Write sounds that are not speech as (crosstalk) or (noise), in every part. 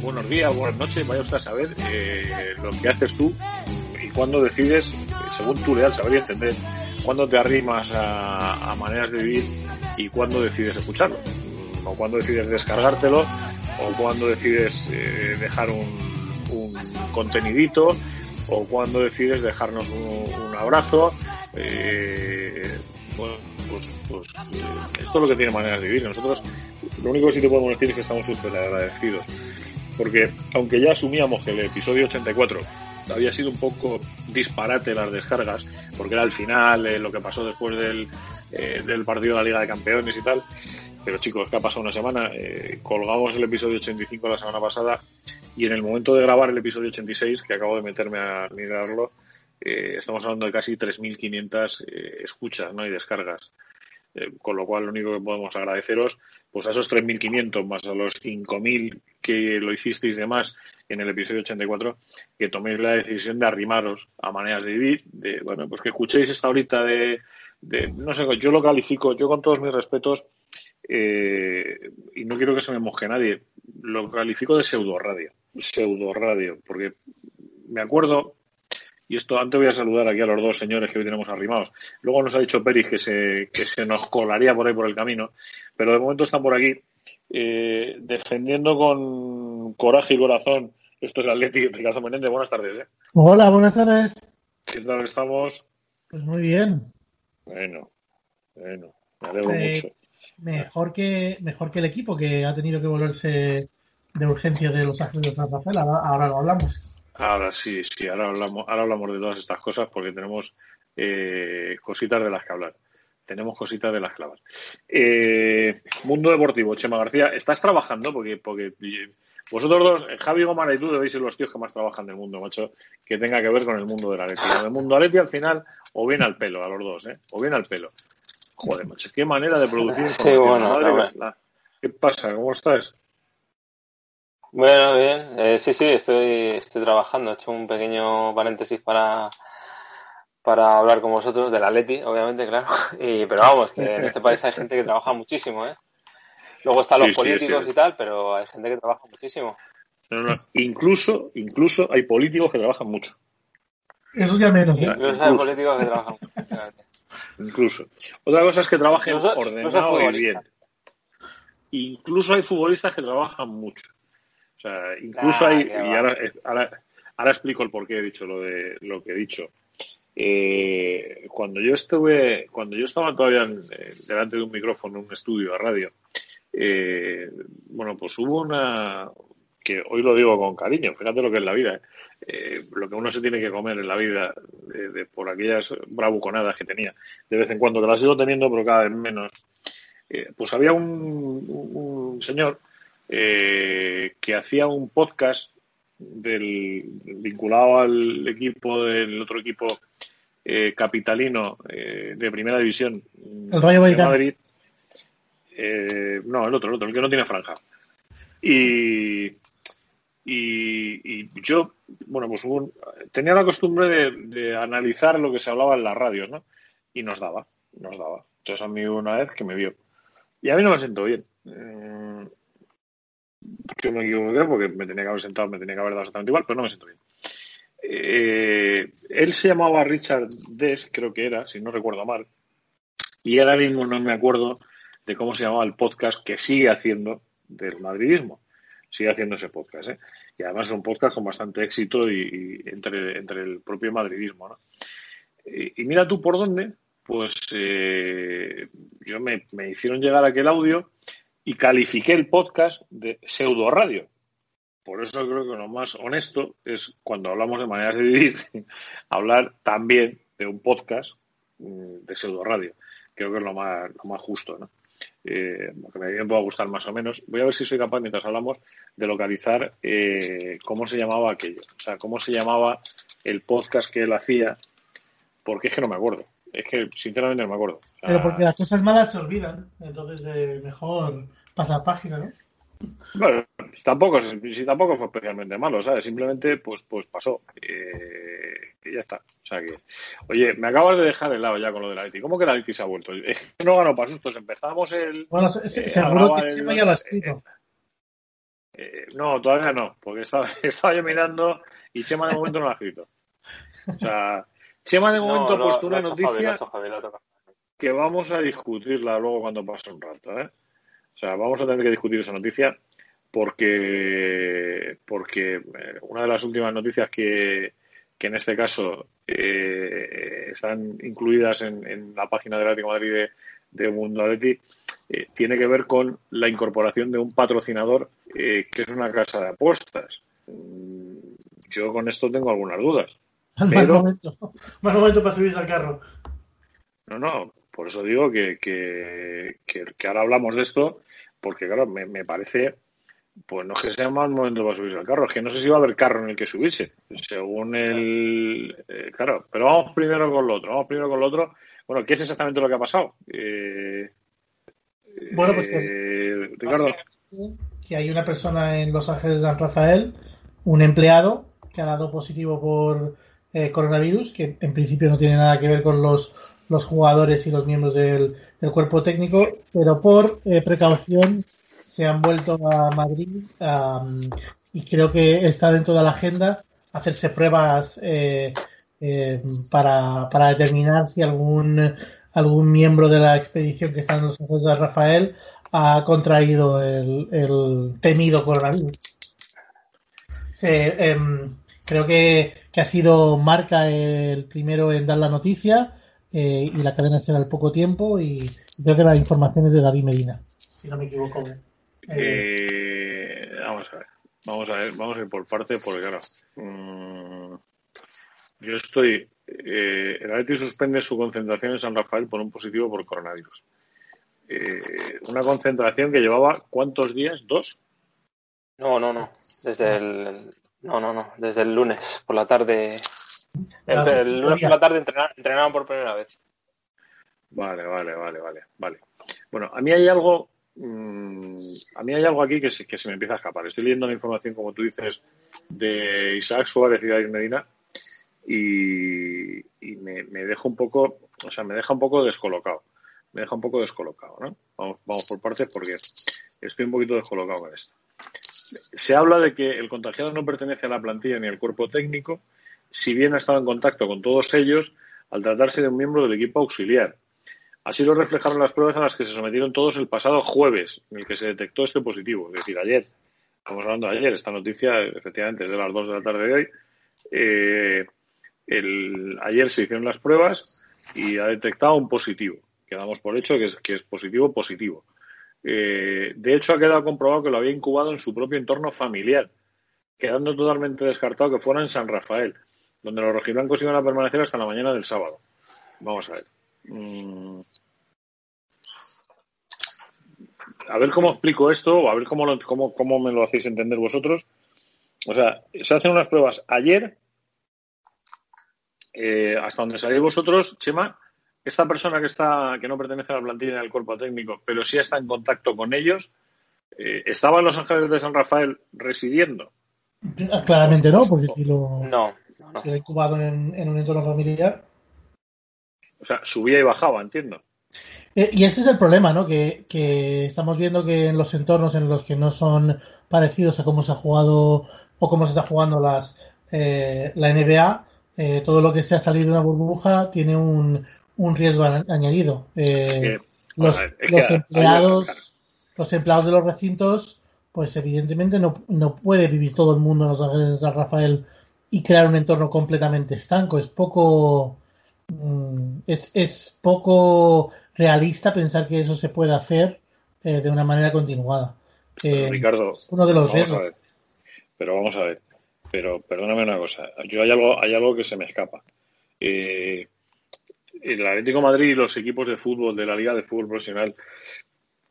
buenos días, buenas noches, vaya usted a saber eh, lo que haces tú y cuándo decides, según tu leal saber y entender, cuándo te arrimas a, maneras de vivir y cuándo decides escucharlo, o cuándo decides descargártelo, o cuándo decides eh, dejar un, contenidito, o cuándo decides dejarnos un, abrazo. Eh, bueno, pues, pues esto es lo que tiene maneras de vivir. Nosotros lo único que sí te podemos decir es que estamos súper agradecidos. Porque aunque ya asumíamos que el episodio 84 había sido un poco disparate las descargas, porque era al final eh, lo que pasó después del, eh, del partido de la Liga de Campeones y tal. Pero chicos, que ha pasado una semana, eh, colgamos el episodio 85 la semana pasada y en el momento de grabar el episodio 86, que acabo de meterme a mirarlo, estamos hablando de casi 3.500 escuchas ¿no? y descargas. Eh, con lo cual lo único que podemos agradeceros pues a esos 3.500 más a los 5.000 que lo hicisteis de más en el episodio 84 que toméis la decisión de arrimaros a maneras de vivir de bueno pues que escuchéis esta horita de, no sé yo lo califico yo con todos mis respetos eh, y no quiero que se me moje nadie lo califico de pseudo radio pseudo radio porque me acuerdo y esto, antes voy a saludar aquí a los dos señores que hoy tenemos arrimados. Luego nos ha dicho Peris que se, que se nos colaría por ahí por el camino, pero de momento están por aquí eh, defendiendo con coraje y corazón. Esto es Atleti, Ricardo Menéndez. Buenas tardes. ¿eh? Hola, buenas tardes. ¿Qué tal estamos? Pues muy bien. Bueno, bueno, me alegro eh, mucho. Mejor que, mejor que el equipo que ha tenido que volverse de urgencia de los accesos de San Rafael. ahora lo hablamos. Ahora sí, sí, ahora hablamos, ahora hablamos de todas estas cosas porque tenemos eh, cositas de las que hablar. Tenemos cositas de las hablar. Eh, mundo deportivo, Chema García, ¿estás trabajando? Porque, porque vosotros dos, Javi Gomara y tú debéis ser los tíos que más trabajan del mundo, macho, que tenga que ver con el mundo de la leche. El mundo Aleti al final, o bien al pelo, a los dos, ¿eh? O bien al pelo. Joder, macho, qué manera de producir Sí, bueno, ¿Qué pasa? ¿Cómo estás? Bueno, bien. Eh, sí, sí, estoy, estoy trabajando. He hecho un pequeño paréntesis para, para hablar con vosotros del Atleti, obviamente, claro. (laughs) Y, pero vamos, que en este país hay gente que trabaja muchísimo, ¿eh? Luego están los políticos y tal, pero hay gente que trabaja muchísimo. Incluso, incluso hay políticos que trabajan mucho. Eso ya menos, ¿eh? Incluso, hay políticos que trabajan mucho. incluso. Otra cosa es que trabajen ordenado y bien. Incluso hay futbolistas que trabajan mucho incluso hay, y ahora, ahora, explico el por qué he dicho lo de lo que he dicho. Eh, cuando yo estuve, cuando yo estaba todavía delante de un micrófono, en un estudio de radio, eh, bueno, pues hubo una que hoy lo digo con cariño, fíjate lo que es la vida, eh, lo que uno se tiene que comer en la vida de, por aquellas bravuconadas que tenía de vez en cuando, que las sigo teniendo, pero cada vez menos. pues había un señor eh, que hacía un podcast del, vinculado al equipo del otro equipo eh, capitalino eh, de primera división el Rayo de Madrid. No el otro el otro el que no tiene franja. Y y, yo bueno pues tenía la costumbre de, de, analizar lo que se hablaba en las radios no y nos daba nos daba. Entonces a mí una vez que me vio. Y a mí no me siento bien yo me equivoqué porque me tenía que haber sentado, me tenía que haber dado exactamente igual, pero no me siento bien. Eh, él se llamaba Richard Des, creo que era, si no recuerdo mal, y ahora mismo no me acuerdo de cómo se llamaba el podcast que sigue haciendo del madridismo. Sigue haciendo ese podcast, ¿eh? Y además es un podcast con bastante éxito y, entre, entre el propio madridismo, ¿no? Y, mira tú por dónde, pues eh, yo me, me hicieron llegar aquel audio y califiqué el podcast de pseudo radio. Por eso creo que lo más honesto es cuando hablamos de maneras de vivir, (laughs) hablar también de un podcast mm, de pseudo radio. Creo que es lo más, lo más justo, ¿no? Eh, que me pueda gustar más o menos. Voy a ver si soy capaz, mientras hablamos, de localizar eh, cómo se llamaba aquello. O sea, cómo se llamaba el podcast que él hacía, porque es que no me acuerdo. Es que, sinceramente, no me acuerdo. Pero porque las cosas malas se olvidan, entonces eh, mejor pasar página, ¿no? Bueno, tampoco, si tampoco fue especialmente malo, ¿sabes? Simplemente, pues, pues pasó. Eh, y ya está. O sea que, oye, me acabas de dejar el lado ya con lo de la Leti. ¿Cómo que la Leti se ha vuelto? Es que no ganó para sustos. Empezamos el. Bueno, se, seguro que se ya lo ha escrito. Eh, no, todavía no, porque estaba, (laughs) estaba yo mirando y Chema de momento no lo ha escrito. O sea, Chema de momento ha puesto una noticia que vamos a discutirla luego cuando pase un rato. ¿eh? O sea, vamos a tener que discutir esa noticia porque, porque eh, una de las últimas noticias que, que en este caso eh, están incluidas en, la página del Atlético de Madrid de, de Mundo Atleti, eh, tiene que ver con la incorporación de un patrocinador eh, que es una casa de apuestas. Mm, yo con esto tengo algunas dudas. Mal momento. (laughs) Mal momento para subirse al carro. No, no, por eso digo que, que, que, ahora hablamos de esto, porque claro, me, me parece pues no es que sea mal momento para subirse al carro, es que no sé si va a haber carro en el que subirse, según el... Eh, claro, pero vamos primero con lo otro, vamos primero con lo otro. Bueno, ¿qué es exactamente lo que ha pasado? Eh, bueno, pues eh, Ricardo. que hay una persona en Los Ángeles de San Rafael, un empleado, que ha dado positivo por coronavirus, que en principio no tiene nada que ver con los, los jugadores y los miembros del, del cuerpo técnico, pero por precaución se han vuelto a Madrid y creo que está dentro de la agenda hacerse pruebas eh, eh, para, para, determinar si algún, algún miembro de la expedición que está en los ojos de Rafael ha contraído el, temido coronavirus. Em, creo que, que, ha sido Marca el primero en dar la noticia eh, y la cadena será al poco tiempo y creo que la información es de David Medina, si no me equivoco. Eh, vamos a ver, vamos a ver, vamos a ir por parte, porque claro, mm, yo estoy. Eh, el Atleti suspende su concentración en San Rafael por un positivo por coronavirus. Eh, una concentración que llevaba cuántos días? ¿Dos? No, no, no. Desde el. No, no, no. Desde el lunes por la tarde. El, lunes por la tarde entrenaron por primera vez. Vale, vale, vale, vale, vale. Bueno, a mí hay algo Mm, a mí hay algo aquí que se, que se me empieza a escapar. Estoy leyendo la información, como tú dices, de Isaac Suárez y David Medina y, me, me deja un poco, o sea, me deja un poco descolocado. Me deja un poco descolocado, ¿no? Vamos, vamos por partes porque estoy un poquito descolocado con esto. Se habla de que el contagiado no pertenece a la plantilla ni al cuerpo técnico, si bien ha estado en contacto con todos ellos al tratarse de un miembro del equipo auxiliar Así lo reflejaron las pruebas a las que se sometieron todos el pasado jueves, en el que se detectó este positivo, es decir, ayer. Estamos hablando de ayer, esta noticia efectivamente es de las 2 de la tarde de hoy. Eh, ayer se hicieron las pruebas y ha detectado un positivo. Quedamos por hecho que es, que es positivo, positivo. Eh, de hecho, ha quedado comprobado que lo había incubado en su propio entorno familiar, quedando totalmente descartado que fuera en San Rafael, donde los rojiblancos iban a permanecer hasta la mañana del sábado. Vamos a ver. Mm. A ver cómo explico esto o a ver cómo, cómo me lo hacéis entender vosotros. O sea, se hacen unas pruebas ayer, eh, hasta donde salís vosotros, Chema, esta persona que está que no pertenece a la plantilla del cuerpo técnico, pero sí está en contacto con ellos, eh, ¿estaba en Los Ángeles de San Rafael residiendo? Claramente no, porque si lo no, ha incubado en, en un entorno familiar, o sea, subía y bajaba, entiendo. Eh, y ese es el problema, ¿no? Que, estamos viendo que en los entornos en los que no son parecidos a cómo se ha jugado o cómo se está jugando las eh, la NBA, eh, todo lo que se ha salido de una burbuja tiene un, un riesgo añadido. los, empleados, los empleados de los recintos, pues evidentemente no, no puede vivir todo el mundo en los Ángeles de San Rafael y crear un entorno completamente estanco. Es poco Mm, es, es poco realista pensar que eso se puede hacer eh, de una manera continuada. Eh, Ricardo, uno de los riesgos. Pero vamos a ver. Pero perdóname una cosa. Yo hay algo, hay algo que se me escapa. Eh, el Atlético Madrid y los equipos de fútbol de la Liga de Fútbol Profesional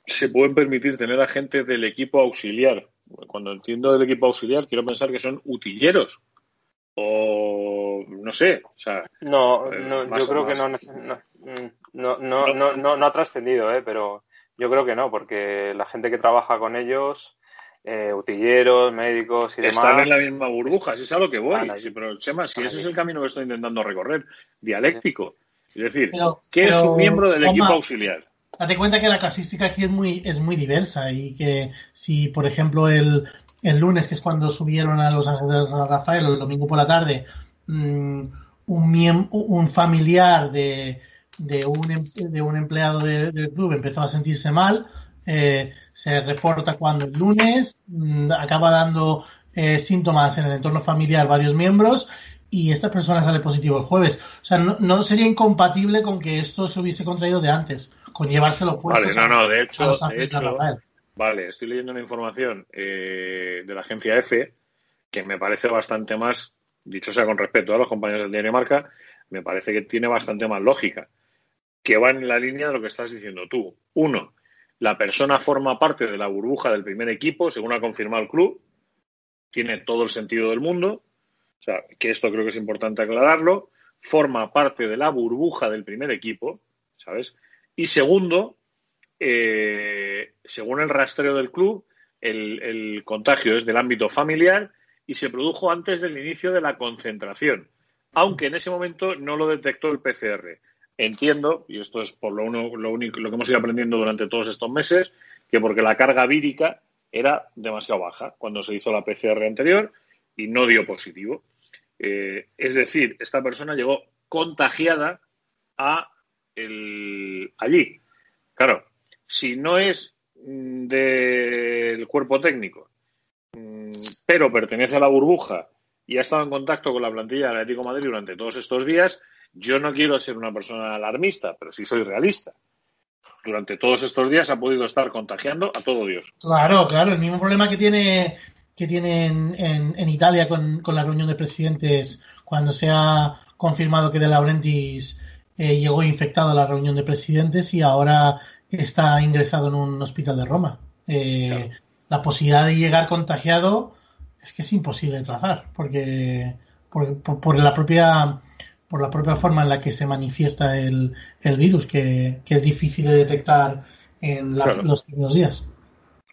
se pueden permitir tener a gente del equipo auxiliar. Cuando entiendo del equipo auxiliar, quiero pensar que son utilleros o no sé, o sea, no, eh, no yo creo que no, no, no, no, no, ha trascendido, ¿eh? pero yo creo que no, porque la gente que trabaja con ellos, eh, utilleros, médicos y demás. Están en la misma burbuja, si es a lo que voy. pero, Chema, si ese es el camino que estoy intentando recorrer, dialéctico. Es decir, ¿qué es un miembro del equipo auxiliar? Date cuenta que la casística aquí es muy, es muy diversa y que si, por ejemplo, el, el lunes, que es cuando subieron a los Ángeles de Rafael, el domingo por la tarde, mm, un, un familiar de, de, un, em, de un empleado del club empezó a sentirse mal. Eh, se reporta cuando el lunes mm, acaba dando eh, síntomas en el entorno familiar varios miembros y esta persona sale positivo el jueves. O sea, no, sería incompatible con que esto se hubiese contraído de antes, con llevárselo puesto. Vale, no, no, de hecho, vale, estoy leyendo una información eh, de la agencia EFE que me parece bastante más, dicho sea con respeto a los compañeros del Dinamarca, me parece que tiene bastante más lógica, que va en la línea de lo que estás diciendo tú. Uno, la persona forma parte de la burbuja del primer equipo, según ha confirmado el club, tiene todo el sentido del mundo, sea, que esto creo que es importante aclararlo, forma parte de la burbuja del primer equipo, ¿sabes? Y segundo, eh, según el rastreo del club, el, contagio es del ámbito familiar y se produjo antes del inicio de la concentración, aunque en ese momento no lo detectó el PCR. Entiendo, y esto es por lo, lo único lo que hemos ido aprendiendo durante todos estos meses, que porque la carga vírica era demasiado baja cuando se hizo la PCR anterior y no dio positivo. Eh, es decir, esta persona llegó contagiada a el, allí. Claro, si no es mm, del cuerpo técnico, mm, pero pertenece a la burbuja y ha estado en contacto con la plantilla del Atlético Madrid durante todos estos días, yo no quiero ser una persona alarmista, pero sí soy realista durante todos estos días ha podido estar contagiando a todo Dios. Claro, claro, el mismo problema que tiene que tiene en, Italia con, la reunión de presidentes cuando se ha confirmado que De Laurentiis eh, llegó infectado a la reunión de presidentes y ahora está ingresado en un hospital de Roma. Eh, la posibilidad de llegar contagiado es que es imposible de trazar porque por la propia por la propia forma en la que se manifiesta el, virus, que, es difícil de detectar en los primeros días.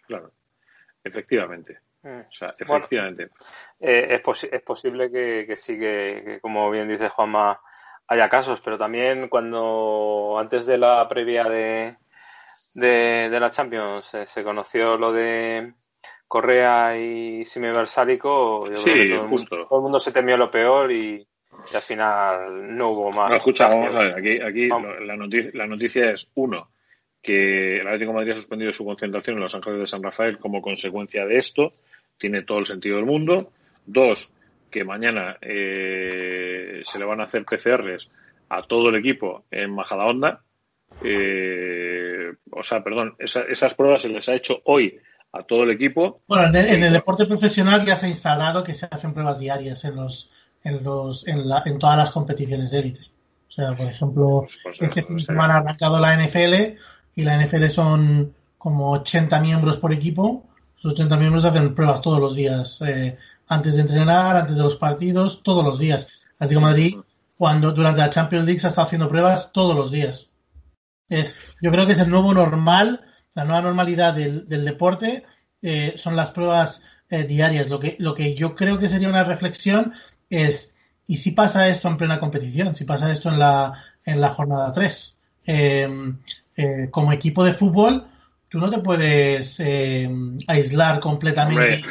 Claro, efectivamente. Mm. O sea, efectivamente. Eh, es, es, posible que, que sí, que, como bien dice Juanma, haya casos, pero también cuando antes de la previa de, de, la Champions se conoció lo de Correa y Sime Versálico, sí, justo. todo el mundo se temió lo peor y, y al final no hubo más. No, escucha, vamos a ver, aquí, aquí la, noticia, la noticia es, uno, que el Atlético de Madrid ha suspendido su concentración en Los Ángeles de San Rafael como consecuencia de esto, tiene todo el sentido del mundo. Dos, que mañana eh, se le van a hacer PCRs a todo el equipo en Majadahonda. Eh, o sea, perdón, esas pruebas se les ha hecho hoy a todo el equipo. Bueno, en el, deporte profesional ya se ha instalado que se hacen pruebas diarias en los en, los, en, la, en todas las competiciones de élite. O sea, por ejemplo, pues, pues, este fin de semana ha arrancado la NFL y la NFL son como 80 miembros por equipo. Los 80 miembros hacen pruebas todos los días, eh, antes de entrenar, antes de los partidos, todos los días. El Atlético Madrid, cuando durante la Champions League se ha estado haciendo pruebas todos los días. Es, yo creo que es el nuevo normal, la nueva normalidad del, del deporte, eh, son las pruebas eh, diarias. Lo que, lo que yo creo que sería una reflexión es, ¿y si pasa esto en plena competición? Si pasa esto en la, en la jornada 3. Em, eh, como equipo de fútbol, tú no te puedes em, aislar completamente.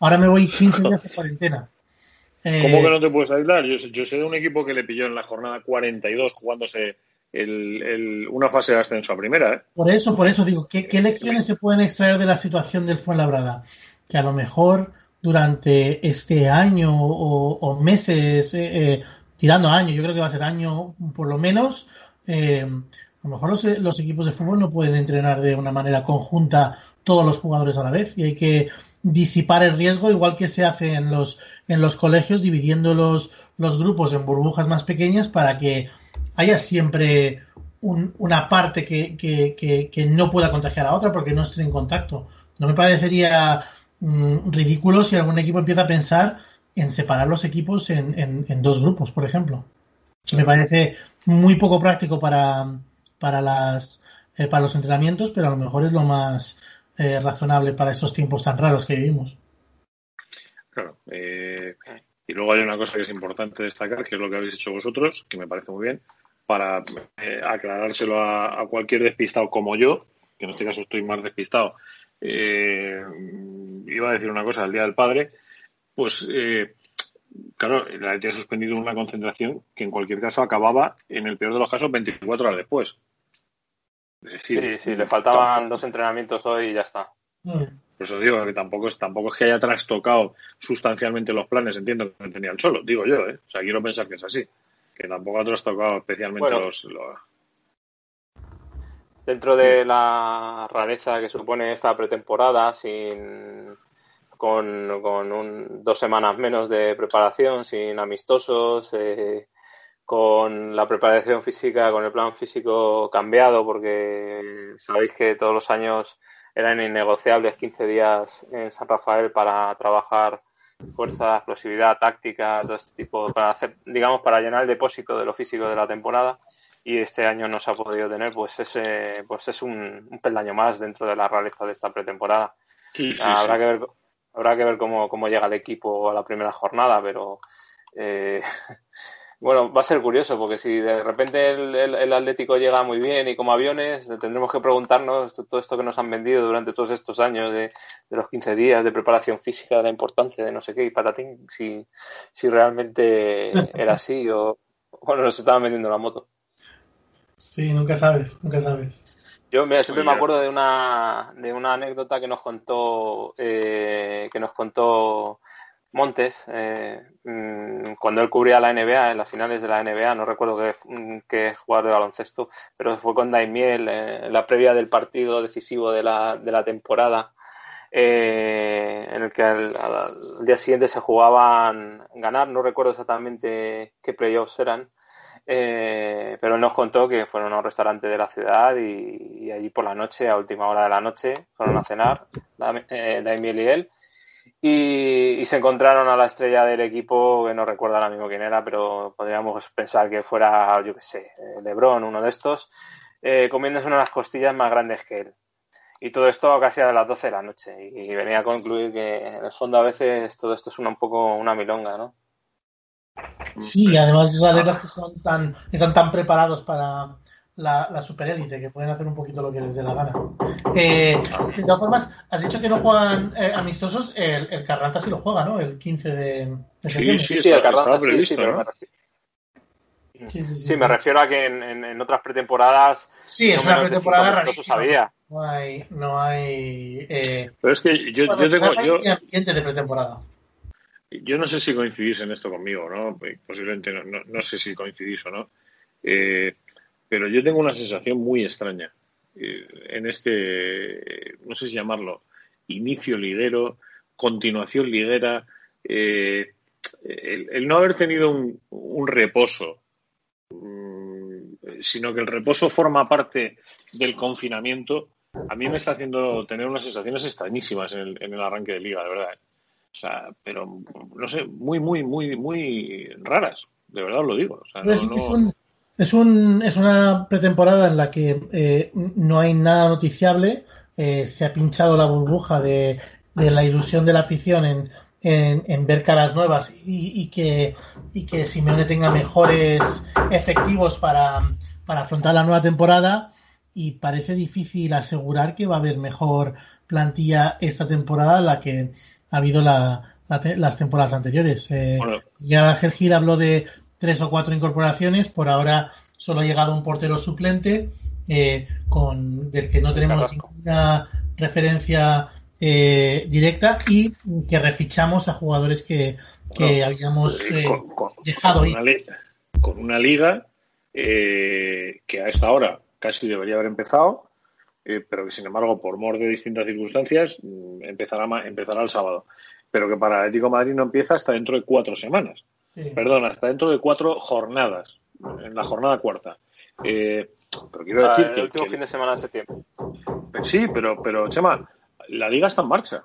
Ahora me voy 15 (laughs) días de cuarentena. ¿Cómo que no te puedes aislar? Yo, sé de un equipo que le pilló en la jornada 42 jugándose el, una fase de ascenso a primera. ¿eh? Por eso, por eso digo, ¿qué, ¿qué lecciones se pueden extraer de la situación del Fuenlabrada? Que a lo mejor durante este año o, meses, eh, eh, tirando años, yo creo que va a ser año por lo menos, eh, a lo mejor los, equipos de fútbol no pueden entrenar de una manera conjunta todos los jugadores a la vez y hay que disipar el riesgo igual que se hace en los, en los colegios dividiendo los, los grupos en burbujas más pequeñas para que haya siempre una parte que, que, que no pueda contagiar a otra porque no estén en contacto. No me parecería Mm, ridículo si algún equipo empieza a pensar en separar los equipos en, dos grupos, por ejemplo. Me parece muy poco práctico para, para, las, eh, para los entrenamientos, pero a lo mejor es lo más eh, razonable para estos tiempos tan raros que vivimos. Claro. Eh, y luego hay una cosa que es importante destacar, que es lo que habéis hecho vosotros, que me parece muy bien, para aclarárselo a, cualquier despistado como yo, que en este caso estoy más despistado, eh, iba a decir una cosa, el Día del Padre, pues eh, claro, la ha suspendido una concentración que en cualquier caso acababa, en el peor de los casos, 24 horas después. Sí, sí, le faltaban dos entrenamientos hoy y ya está. Mm. Por eso digo que tampoco es, tampoco es que haya trastocado sustancialmente los planes, entiendo que tenía el solo, digo yo, ¿eh? O sea, quiero pensar que es así, que tampoco ha trastocado especialmente los, Dentro de la rareza que supone esta pretemporada, sin con, dos semanas menos de preparación, sin amistosos, eh, con la preparación física, con el plan físico cambiado, porque sabéis que todos los años eran innegociables 15 días en San Rafael para trabajar fuerza, explosividad, táctica, todo este tipo, para hacer, digamos, para llenar el depósito de lo físico de la temporada y este año no se ha podido tener, pues ese, pues es un, un peldaño más dentro de la realidad de esta pretemporada. habrá que ver, habrá que ver cómo, cómo llega el equipo a la primera jornada, pero eh, (laughs) Bueno, va a ser curioso porque si de repente el, Atlético llega muy bien y como aviones, tendremos que preguntarnos todo esto que nos han vendido durante todos estos años de, los 15 días de preparación física, de la importancia de no sé qué y patatín, si, si realmente era así o, bueno, nos estaban vendiendo la moto. Sí, nunca sabes, nunca sabes. Yo siempre me acuerdo de una, de una anécdota que nos contó, eh, que nos contó Montes, eh, mm, cuando él cubría la NBA, en las finales de la NBA, no recuerdo qué, qué jugador de baloncesto, pero fue con Daimiel eh, la previa del partido decisivo de la, de la temporada, eh, en el que al, día siguiente se jugaban ganar, no recuerdo exactamente qué playoffs eran, pero él nos contó que fueron a un restaurante de la ciudad y, allí por la noche, a última hora de la noche, fueron a cenar, Daimiel y él y, se encontraron a la estrella del equipo, que no recuerdo ahora mismo quién era, pero podríamos pensar que fuera, yo qué sé, eh, Lebron, uno de estos, eh, comiéndose una de las costillas más grandes que él. Y todo esto casi a las 12 de la noche. Y, venía a concluir que en el fondo a veces todo esto es un poco una milonga, ¿no? Sí, además esos atletas que son tan, están tan preparados para, la, la superélite, que pueden hacer un poquito lo que les dé la gana. Eh, de todas formas, has dicho que no juegan eh, amistosos, el, el, Carranza sí lo juega, ¿no? El 15 de, septiembre. Sí, sí, el Carranza sí, sí, me refiero. Sí, me refiero a que en, en, otras pretemporadas. Sí, es una pretemporada rarísima. Sabía. No hay. No hay eh... Pero es que yo, yo tengo. Yo... ambiente de pretemporada. Yo no sé si coincidís en esto conmigo, ¿no? Posiblemente no, no, no sé si coincidís o no. Eh, pero yo tengo una sensación muy extraña eh, en este, no sé si llamarlo, inicio liguero, continuación liguera, eh, el, no haber tenido un, reposo, mm, sino que el reposo forma parte del confinamiento, a mí me está haciendo tener unas sensaciones extrañísimas en el, arranque de liga, de verdad. O sea, pero no sé, muy, muy, muy, muy raras, de verdad os lo digo. O sea, no, es, un, es una pretemporada en la que eh, no hay nada noticiable. Eh, se ha pinchado la burbuja de, de la ilusión de la afición en, en, ver caras nuevas y, que, y que Simeone tenga mejores efectivos para, para afrontar la nueva temporada. Y parece difícil asegurar que va a haber mejor plantilla esta temporada la que ha habido la, las temporadas anteriores. Eh, Ya Ángel Gil habló de tres o cuatro incorporaciones. Por ahora solo ha llegado un portero suplente eh, con del que no tenemos ninguna referencia eh, directa y que refichamos a jugadores que, habíamos eh, dejado con Una, con una liga que a esta hora casi debería haber empezado, pero que sin embargo, por mor de distintas circunstancias, mm, empezará, empezará el sábado. Pero que para Atlético Madrid no empieza hasta dentro de cuatro semanas. Perdón, hasta dentro de cuatro jornadas, en la jornada cuarta. Eh, pero quiero decir el que. El último fin de semana de septiembre. Sí, pero, pero, Chema, la liga está en marcha.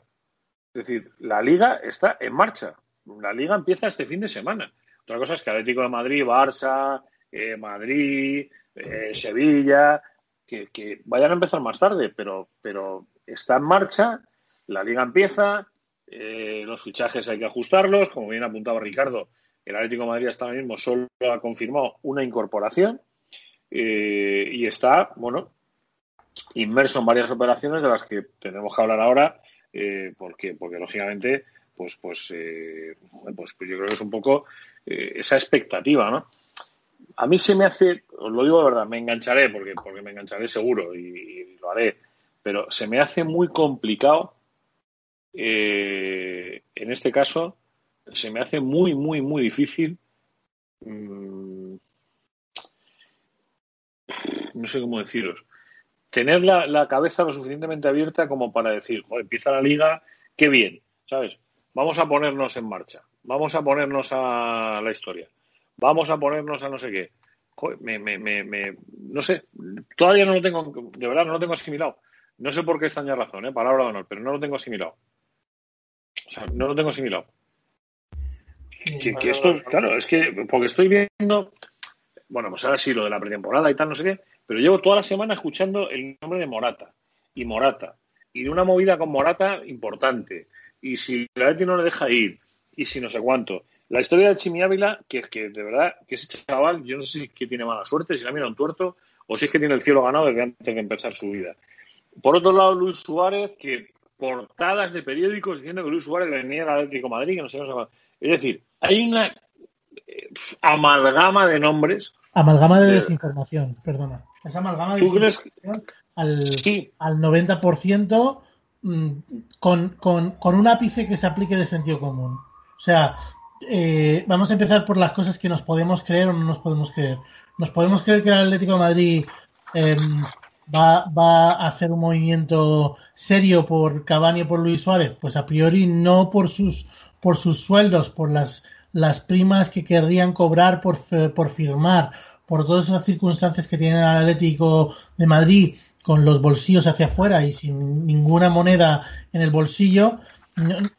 Es decir, la liga está en marcha. La liga empieza este fin de semana. Otra cosa es que Atlético de Madrid, Barça, eh, Madrid, eh, Sevilla, que, que, vayan a empezar más tarde, pero, pero está en marcha, la liga empieza, los fichajes hay que ajustarlos, como bien apuntaba Ricardo, el Atlético Madrid hasta ahora mismo solo ha confirmado una incorporación eh, y está, bueno, inmerso en varias operaciones de las que tenemos que hablar ahora eh, porque, porque lógicamente, pues, pues, eh, pues, pues, yo creo que es un poco esa expectativa, ¿no? A mí se me hace, os lo digo de verdad, me engancharé, porque, porque me engancharé seguro y, lo haré, pero se me hace muy complicado, en este caso, se me hace muy, muy, muy difícil. Mm, no sé cómo deciros tener la, cabeza lo suficientemente abierta como para decir, empieza la liga, qué bien, ¿sabes? Vamos a ponernos en marcha, vamos a ponernos a la historia, vamos a ponernos a no sé qué. me, me, me, no sé, todavía no lo tengo, de verdad no lo tengo asimilado. No sé por qué ya razón, ¿eh? palabra de honor, pero no lo tengo asimilado. O sea, no lo tengo asimilado. Que, que esto, claro, es que porque estoy viendo, bueno, pues ahora sí, lo de la pretemporada y tal, no sé qué, pero llevo toda la semana escuchando el nombre de Morata y Morata y de una movida con Morata importante. Y si la Leti no le deja ir y si no sé cuánto. La historia de Chimi Ávila, que es que de verdad, que ese chaval, yo no sé si es que tiene mala suerte, si la mira un tuerto, o si es que tiene el cielo ganado desde antes de empezar su vida. Por otro lado, Luis Suárez, que portadas de periódicos diciendo que Luis Suárez venía al Atlético Madrid, que no sé, no sé Es decir, hay una eh, amalgama de nombres. Amalgama de desinformación, perdona. Esa amalgama de al, al 90% mm, con, con, con, un ápice que se aplique de sentido común. O sea, eh, vamos a empezar por las cosas que nos podemos creer o no nos podemos creer. Nos podemos creer que el Atlético de Madrid em, va, va, a hacer un movimiento serio por Cavani o por Luis Suárez. Pues a priori no por sus, por sus sueldos, por las, las primas que querrían cobrar por, por firmar por todas esas circunstancias que tiene el Atlético de Madrid con los bolsillos hacia afuera y sin ninguna moneda en el bolsillo,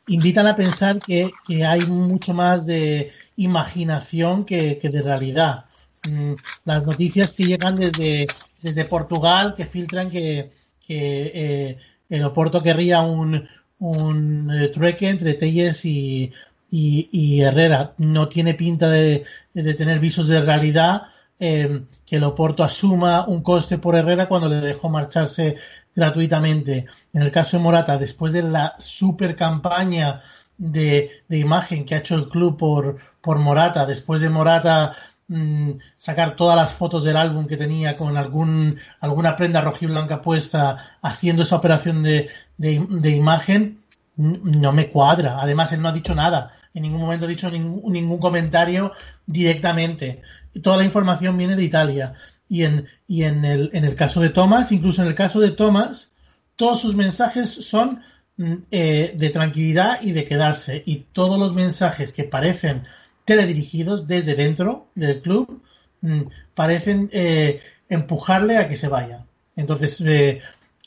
invitan a pensar que, hay mucho más de imaginación que, de realidad. Mm, las noticias que llegan desde, desde Portugal, que filtran que, eh, el Oporto querría un, un eh, trueque entre Telles y, y, Herrera. No tiene pinta de, de tener visos de realidad eh, que el Oporto asuma un coste por Herrera cuando le dejó marcharse gratuitamente. En el caso de Morata, después de la super campaña de, imagen que ha hecho el club por, por Morata, después de Morata mm, sacar todas las fotos del álbum que tenía con algún, alguna prenda rojiblanca puesta haciendo esa operación de, de, imagen, no me cuadra. Además, él no ha dicho nada. En ningún momento ha dicho ningún, ningún comentario directamente toda la información viene de Italia. Y en, y en, el, en el caso de Thomas, incluso en el caso de Thomas, todos sus mensajes son mm, eh, de tranquilidad y de quedarse. Y todos los mensajes que parecen teledirigidos desde dentro del club mm, parecen eh, empujarle a que se vaya. Entonces, eh,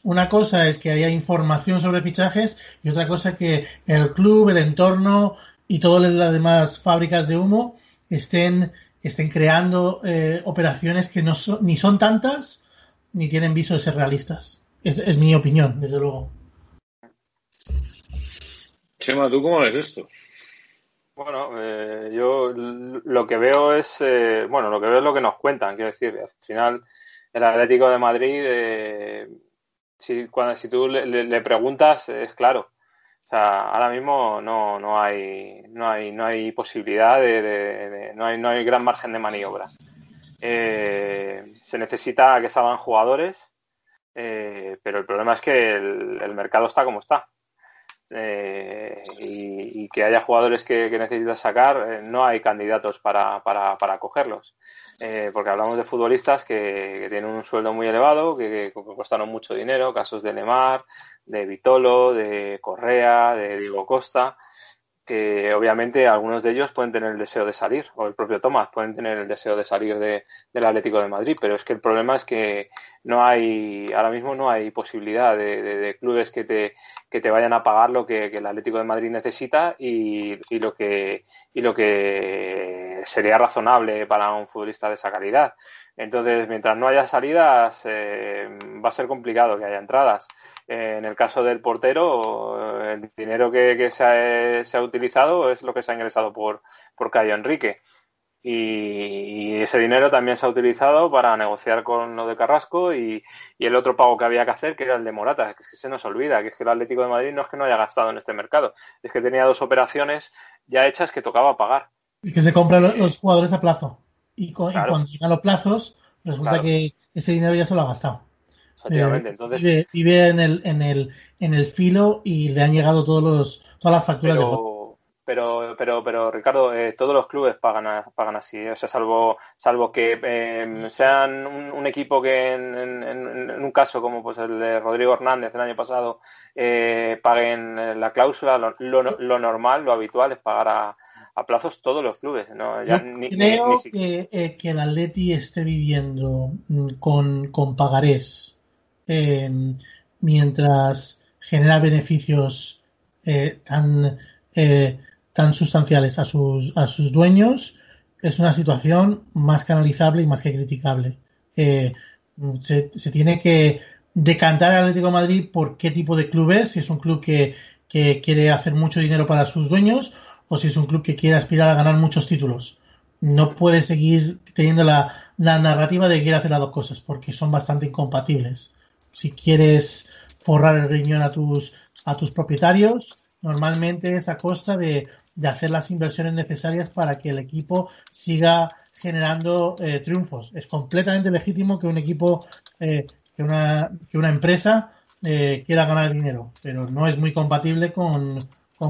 una cosa es que haya información sobre fichajes y otra cosa que el club, el entorno y todas las demás fábricas de humo estén estén creando eh, operaciones que no son, ni son tantas ni tienen viso de ser realistas. Es, es mi opinión, desde luego. Chema, ¿tú cómo ves esto? Bueno, eh, yo lo que veo es, eh, bueno, lo que veo es lo que nos cuentan, quiero decir, al final el Atlético de Madrid, si, cuando, si tú le, preguntas, es claro, o sea, ahora mismo no, no, hay, no, hay, no hay posibilidad de, no, hay, no hay gran margen de maniobra. Eh, se necesita que salgan jugadores, eh, pero el problema es que el, mercado está como está. Eh, y, que haya jugadores que, que necesitas sacar, no hay candidatos para, para, para cogerlos. porque hablamos de futbolistas que, tienen un sueldo muy elevado, que, que, costaron mucho dinero, casos de Lemar, de Vitolo, de Correa, de Diego Costa, que obviamente algunos de ellos pueden tener el deseo de salir, o el propio Tomás pueden tener el deseo de salir de, del Atlético de Madrid, pero es que el problema es que no hay, ahora mismo no hay posibilidad de, clubes que te, que te vayan a pagar lo que, el Atlético de Madrid necesita y, y, lo que, y lo que sería razonable para un futbolista de esa calidad. Entonces, mientras no haya salidas, eh, va a ser complicado que haya entradas. Eh, en el caso del portero, el dinero que, se, ha, utilizado es lo que se ha ingresado por, por Cayo Enrique. Y, ese dinero también se ha utilizado para negociar con lo de Carrasco y, el otro pago que había que hacer, que era el de Morata, que es que se nos olvida, que es que el Atlético de Madrid no es que no haya gastado en este mercado, es que tenía dos operaciones ya hechas que tocaba pagar. Y que se compran los jugadores a plazo. Y, cuando llegan los plazos, resulta que ese dinero ya se lo ha gastado. Efectivamente, eh, entonces... Vive, en, el, en, el, en el filo y le han llegado todos los, todas las facturas de pero, pero, pero Ricardo, eh, todos los clubes pagan, pagan así, o sea, salvo, salvo que em, sean un, equipo que en, un caso como pues el de Rodrigo Hernández el año pasado eh, paguen la cláusula, lo, lo, normal, lo habitual es pagar a, a plazos todos los clubes. ¿no? Yo creo que, eh, que, el Atleti esté viviendo mm, con, con pagarés em, mientras genera beneficios tan tan sustanciales a sus, a sus dueños, es una situación más canalizable y más que criticable. Eh, se, tiene que decantar al Atlético de Madrid por qué tipo de club es, si es un club que, quiere hacer mucho dinero para sus dueños o si es un club que quiere aspirar a ganar muchos títulos. No puede seguir teniendo la, narrativa de que quiere hacer las dos cosas porque son bastante incompatibles. Si quieres forrar el riñón a tus, a tus propietarios, normalmente es a costa de hacer las inversiones necesarias para que el equipo siga generando eh, triunfos. Es completamente legítimo que un equipo, eh, que, una, empresa eh, quiera ganar dinero, pero no es muy compatible con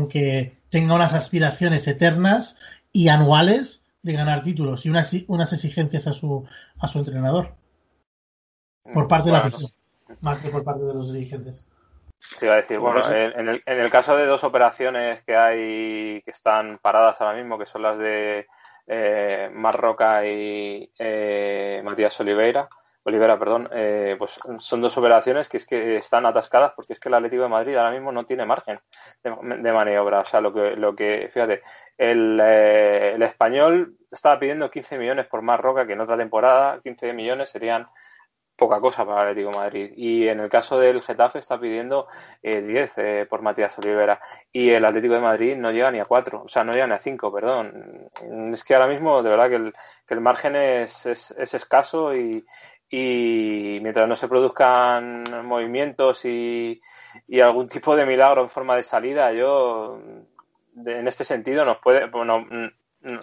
que tenga unas aspiraciones eternas y anuales de ganar títulos y unas, unas exigencias a su, a su entrenador. Por parte de la afición, más que por parte de los dirigentes. Te iba a decir, bueno, en, el, en el caso de dos operaciones que hay que están paradas ahora mismo, que son las de eh, Marroca y eh, Matías Oliveira, Olivera, perdón, eh, pues son dos operaciones que es que están atascadas porque es que el Atlético de Madrid ahora mismo no tiene margen de, maniobra. O sea, lo que, lo que fíjate, el, eh, el español estaba pidiendo 15 millones por Marroca, que en otra temporada 15 millones serían poca cosa para el Atlético de Madrid. Y en el caso del Getafe está pidiendo 10 eh, eh, por Matías Olivera. Y el Atlético de Madrid no llega ni a 4, o sea, no llega ni a 5, perdón. Es que ahora mismo, de verdad, que el, que el margen es, es escaso y, y mientras no se produzcan movimientos y, y, algún tipo de milagro en forma de salida, yo en este sentido nos puede, bueno,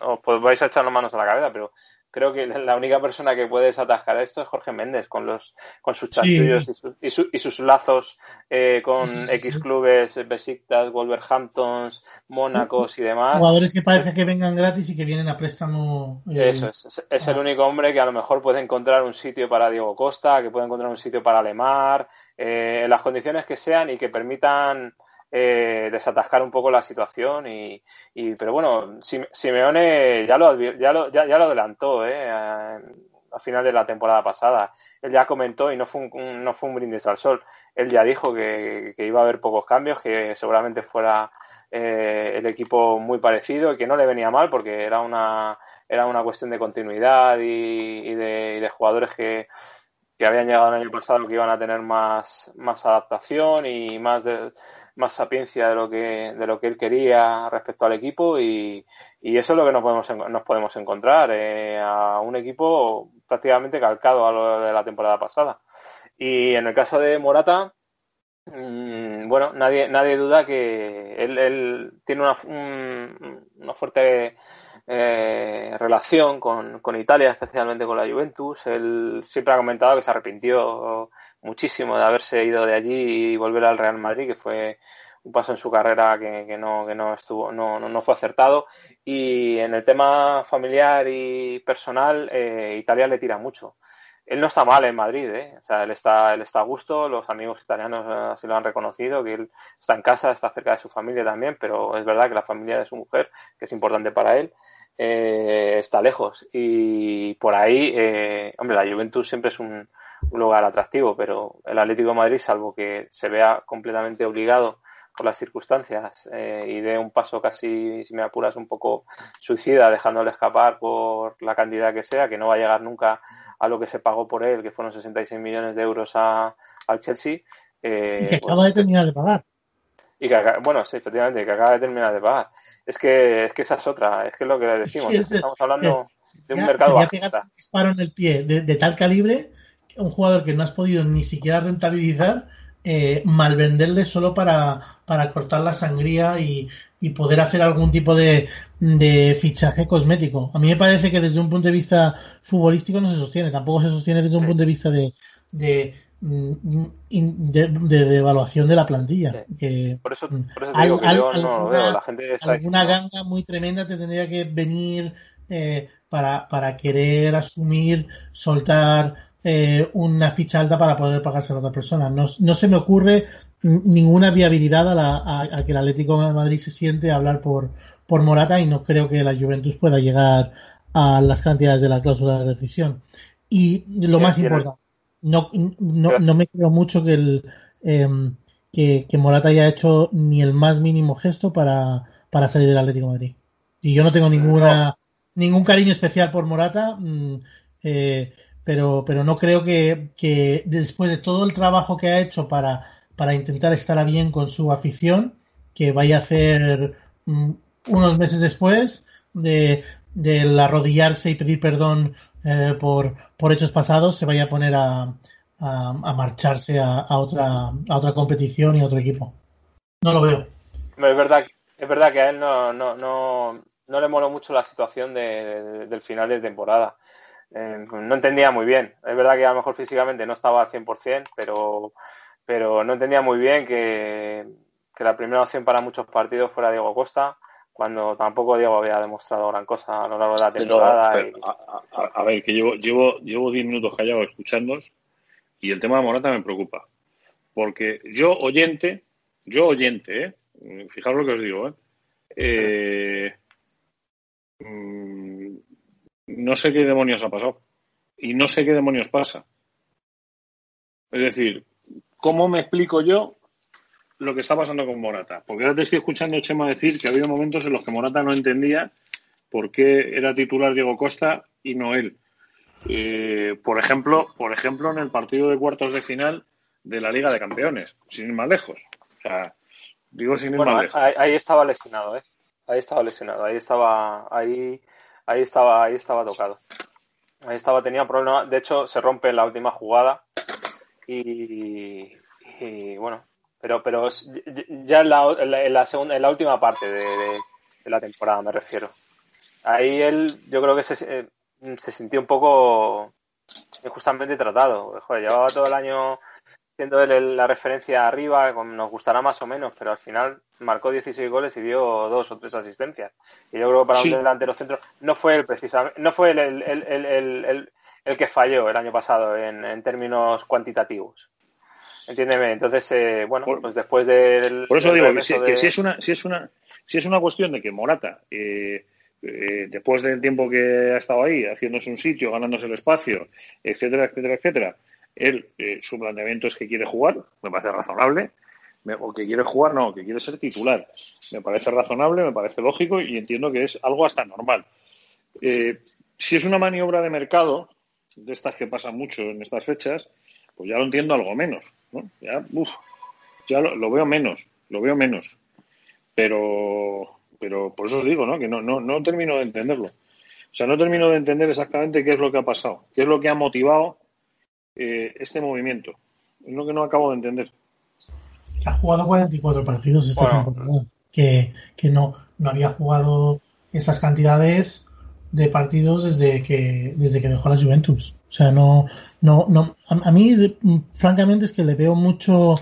os vais a echar las manos a la cabeza, pero creo que la única persona que puede desatascar esto es Jorge Méndez con los con sus chanchullos y, y, sus lazos eh, con X clubes, Besiktas, Wolverhamptons, Mónacos y demás. Jugadores que parece que vengan gratis y que vienen a préstamo. Eh, Eso es, es, el único hombre que a lo mejor puede encontrar un sitio para Diego Costa, que puede encontrar un sitio para Lemar, eh, en las condiciones que sean y que permitan eh, desatascar un poco la situación y, pero bueno Simeone ya lo ya lo, ya, lo adelantó eh, a, final de la temporada pasada. Él ya comentó y no fue un, no fue un brindis al sol. Él ya dijo que, iba a haber pocos cambios que seguramente fuera eh, el equipo muy parecido y que no le venía mal porque era una era una cuestión de continuidad y, y de jugadores que que habían llegado el año pasado que iban a tener más, más adaptación y más de, más sapiencia de lo que de lo que él quería respecto al equipo y, y eso es lo que nos podemos nos podemos encontrar eh, a un equipo prácticamente calcado a lo de la temporada pasada. Y en el caso de Morata mmm, bueno nadie nadie duda que él, él tiene una, una fuerte eh, relación con, con, Italia, especialmente con la Juventus. Él siempre ha comentado que se arrepintió muchísimo de haberse ido de allí y volver al Real Madrid, que fue un paso en su carrera que, que no, que no estuvo, no, no, fue acertado. Y en el tema familiar y personal, eh, Italia le tira mucho él no está mal en Madrid, ¿eh? O sea, él está, él está a gusto, los amigos italianos así lo han reconocido, que él está en casa, está cerca de su familia también, pero es verdad que la familia de su mujer, que es importante para él, eh, está lejos. Y por ahí, eh, hombre, la Juventus siempre es un, un, lugar atractivo, pero el Atlético de Madrid, salvo que se vea completamente obligado por las circunstancias eh, y dé un paso casi, si me apuras, un poco suicida, dejándole escapar por la cantidad que sea, que no va a llegar nunca a lo que se pagó por él, que fueron 66 millones de euros a, al Chelsea. Eh, y que acaba de pues, terminar de pagar. Y que, bueno, sí, efectivamente, que acaba de terminar de pagar. Es que, es que esa es otra, es que es lo que decimos, estamos hablando (laughs) de un mercado bajista. un disparo en el pie de, tal calibre, un jugador que no has podido ni siquiera rentabilizar, eh, mal venderle solo para, para cortar la sangría y, y poder hacer algún tipo de, de, fichaje cosmético. A mí me parece que desde un punto de vista futbolístico no se sostiene, tampoco se sostiene desde un punto de vista de, de de, evaluación de la plantilla. Que, por eso, por eso digo que yo no lo veo. La gente está alguna ganga muy tremenda te tendría que venir eh, para, para querer asumir, soltar eh, una ficha alta para poder pagarse a la otra persona. No, no se me ocurre ninguna viabilidad a, la, a, que el Atlético de Madrid se siente a hablar por, por Morata y no creo que la Juventus pueda llegar a las cantidades de la cláusula de decisión. Y lo más importante, no, no, no, me creo mucho que, el, em, que, Morata haya hecho ni el más mínimo gesto para, para salir del Atlético de Madrid. Y yo no tengo ninguna, ningún cariño especial por Morata, mm, eh, pero, pero no creo que, que después de todo el trabajo que ha hecho para para intentar estar a bien con su afición, que vaya a hacer mm, unos meses después de, del arrodillarse y pedir perdón eh, por, por hechos pasados, se vaya a poner a, a, marcharse a, a, otra, a otra competición y a otro equipo. No lo veo. Es verdad, es verdad que a él no, no, no, no le moló mucho la situación de, del final de temporada. Eh, no entendía muy bien. Es verdad que a lo mejor físicamente no estaba al 100%, pero pero no entendía muy bien que, la primera opción para muchos partidos fuera Diego Costa, cuando tampoco Diego había demostrado gran cosa a lo largo de la temporada. a, ver, que llevo, llevo, llevo 10 minutos callado escuchándos y el tema de Morata me preocupa. Porque yo, oyente, yo oyente, ¿eh? fijaros lo que os digo, ¿eh? Eh, mm, no sé qué demonios ha pasado. Y no sé qué demonios pasa. Es decir, ¿cómo me explico yo lo que está pasando con Morata? Porque ahora te estoy escuchando Chema decir que ha habido momentos en los que Morata no entendía por qué era titular Diego Costa y no él. Eh, por ejemplo, por ejemplo, en el partido de cuartos de final de la Liga de Campeones, sin ir más lejos. O sea, digo sin ir más lejos. Ahí, estaba lesionado, ¿eh? Ahí estaba lesionado, ahí estaba, ahí, ahí estaba, ahí estaba tocado. Ahí estaba, tenía problemas. De hecho, se rompe en la última jugada y, bueno, pero, pero ya en la, en la, segunda, en la última parte de, la temporada me refiero. Ahí él, yo creo que se, eh, se sintió un poco injustamente tratado. Joder, llevaba todo el año siendo él la referencia arriba, nos gustará más o menos, pero al final marcó 16 goles y dio dos o tres asistencias. Y yo creo que para un delantero centro no fue el precisamente, no fue el, el, el que falló el año pasado en, términos cuantitativos. Entiéndeme, entonces, eh, bueno, pues después del. Por eso digo que, si, es una, si, es una, si es una cuestión de que Morata, eh, eh, después del tiempo que ha estado ahí, haciéndose un sitio, ganándose el espacio, etcétera, etcétera, etcétera, él, su planteamiento es que quiere jugar, me parece razonable, o que quiere jugar, no, que quiere ser titular. Me parece razonable, me parece lógico y entiendo que es algo hasta normal. si es una maniobra de mercado, de estas que pasan mucho en estas fechas, pues ya lo entiendo algo menos, ¿no? Ya, ya lo, veo menos, lo veo menos. Pero, pero por eso os digo, ¿no? Que no, no, no termino de entenderlo. O sea, no termino de entender exactamente qué es lo que ha pasado, qué es lo que ha motivado eh, este movimiento. Es lo que no acabo de entender. Ha jugado 44 partidos esta temporada, que, que no, no había jugado esas cantidades de partidos desde que desde que dejó la Juventus. O sea, no no no a, mí francamente es que le veo mucho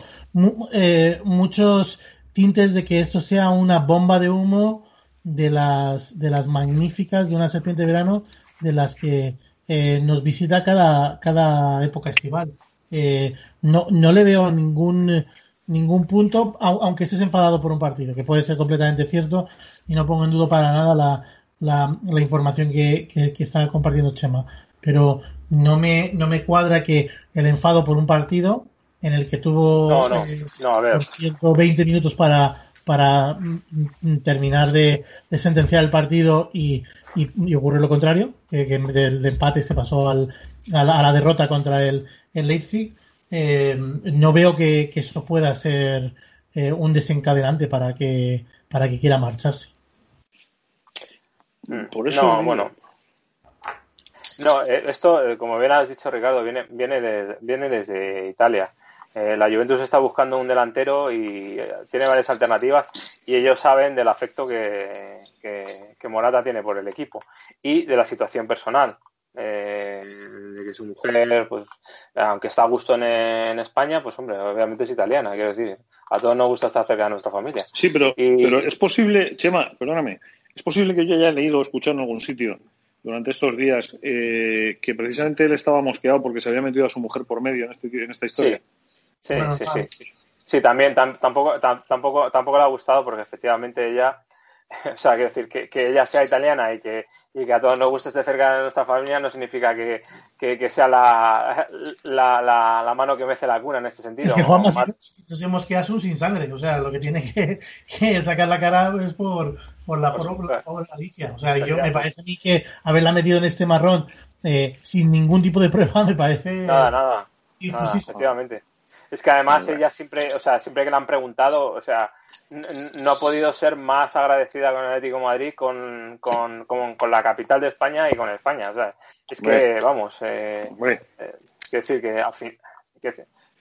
eh, muchos tintes de que esto sea una bomba de humo de las de las magníficas de una serpiente de verano de las que eh, nos visita cada cada época estival. Eh, no no le veo ningún ningún punto, aunque estés enfadado por un partido, que puede ser completamente cierto y no pongo en duda para nada la, la, la información que, que, está compartiendo Chema. Pero no me, no me cuadra que el enfado por un partido en el que tuvo no, no, 120 eh, minutos para, para mm, mm, terminar de, sentenciar el partido y, y, ocurre lo contrario, que, del, empate se pasó al, a, la, derrota contra el, el Leipzig. Eh, no veo que, que, eso pueda ser eh, un desencadenante para que, para que quiera marcharse. Mm, por eso no, bueno. No, eh, esto, como bien has dicho Ricardo, viene, viene, viene desde Italia. La Juventus está buscando un delantero y tiene varias alternativas y ellos saben del afecto que, que, Morata tiene por el equipo y de la situación personal. Eh, de que su mujer, pues, aunque está a gusto en, España, pues hombre, obviamente es italiana, quiero decir, a todos nos gusta estar cerca de nuestra familia. Sí, pero, pero es posible, Chema, perdóname, es posible que yo haya leído o escuchado en algún sitio durante estos días eh, que precisamente él estaba mosqueado porque se había metido a su mujer por medio en, este, en esta historia. Sí, sí, sí, sí, también tampoco, tampoco, tampoco le ha gustado porque efectivamente ella (laughs) o sea, quiero decir, que, que, ella sea italiana y que, y que a todos nos guste estar cerca de nuestra familia no significa que, que sea (laughs) la, la, la, mano que mece la cuna en este sentido. Es que Juan nos hemos quedado sin sangre, o sea, lo que tiene que, (laughs) que sacar la cara es por, por la pobre Alicia. O sea, yo me parece a mí que haberla metido en este marrón eh, sin ningún tipo de prueba me parece. Nada, nada. nada efectivamente. Es que además ella siempre, o sea, siempre que le han preguntado, o sea, no ha podido ser más agradecida con el Atlético de Madrid, con, con, con, la capital de España y con España. O sea, es que, vamos, eh, eh, quiero decir que al fin,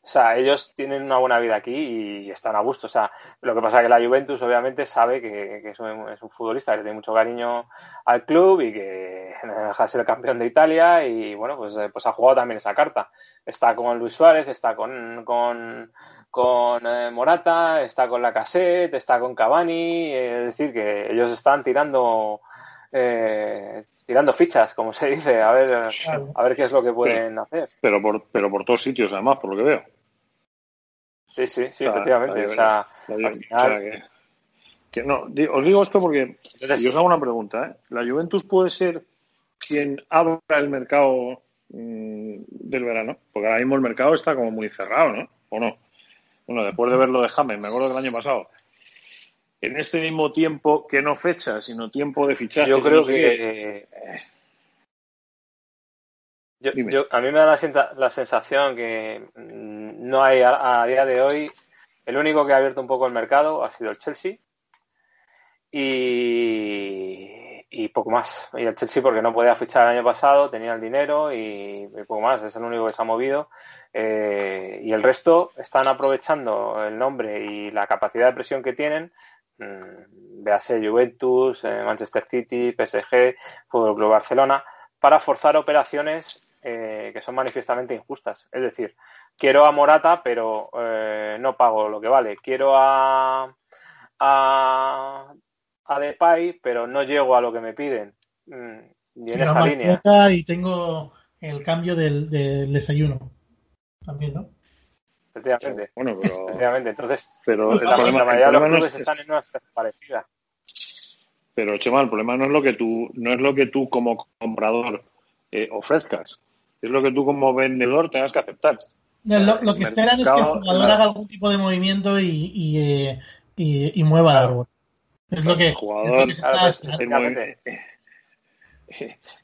o sea, ellos tienen una buena vida aquí y están a gusto. O sea, lo que pasa es que la Juventus obviamente sabe que, es, un, futbolista que tiene mucho cariño al club y que (laughs) deja de ser campeón de Italia y bueno, pues, eh, pues ha jugado también esa carta. Está con Luis Suárez, está con, con, con eh, Morata, está con la Cassette, está con Cavani. es decir, que ellos están tirando... Eh, tirando fichas, como se dice, a ver, a ver qué es lo que pueden hacer. Pero por, pero por todos sitios, además, por lo que veo. Sí, sí, sí, efectivamente. O sea, que, no, os digo esto porque yo os hago una pregunta. ¿eh? ¿La Juventus puede ser quien abra el mercado mm, del verano? Porque ahora mismo el mercado está como muy cerrado, ¿no? ¿O no? Bueno, después de ver lo de James, me acuerdo del año pasado. En este mismo tiempo, que no fecha, sino tiempo de fichaje. Yo creo que... Yo, a mí me da la, sensación que mm, no hay a, día de hoy. El único que ha abierto un poco el mercado ha sido el Chelsea. Y, poco más. Y el Chelsea porque no podía fichar el año pasado, tenía el dinero y, poco más. Es el único que se ha movido. Eh, y el resto están aprovechando el nombre y la capacidad de presión que tienen. Véase Juventus, eh, Manchester City, PSG, Fútbol Club Barcelona, para forzar operaciones eh, que son manifiestamente injustas. Es decir, quiero a Morata, pero eh, no pago lo que vale. Quiero a, a, a Depay, pero no llego a lo que me piden. Mm, y en esa línea. Y tengo el cambio del, desayuno. También, ¿no? Efectivamente. Bueno, pero... Efectivamente. Entonces, pero la, mayoría de los clubes están en una parecida. Pero Chema, el problema no es lo que tú, no es lo que tú como comprador eh, ofrezcas es lo que tú como vendedor tengas que aceptar. Lo, que esperan es que el jugador haga algún tipo de movimiento y, y, eh, y, mueva el árbol. Es lo que, el jugador, es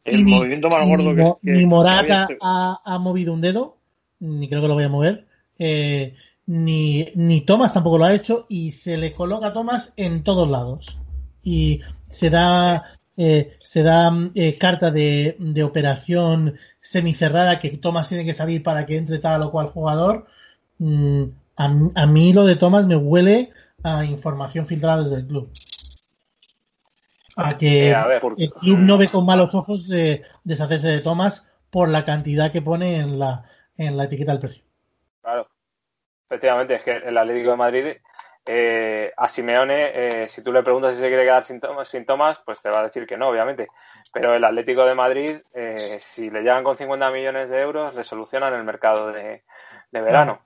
el, (laughs) movimiento más gordo que, Ni Morata ha, ha, movido un dedo, ni creo que lo voy a mover. Eh, ni, ni Thomas tampoco lo ha hecho y se le coloca a Thomas en todos lados. Y se da eh, se da eh, carta de, de, operación semicerrada que Thomas tiene que salir para que entre tal o cual jugador. Mm, a, mí lo de Thomas me huele a información filtrada desde el club. A que el club no ve con malos ojos de deshacerse de Thomas por la cantidad que pone en la, en la etiqueta del precio. Claro. Efectivamente, es que el Atlético de Madrid eh, a Simeone, eh, si tú le preguntas si se quiere quedar sin Thomas, pues te va a decir que no, obviamente. Pero el Atlético de Madrid, eh, si le llegan con 50 millones de euros, le solucionan el mercado de, verano.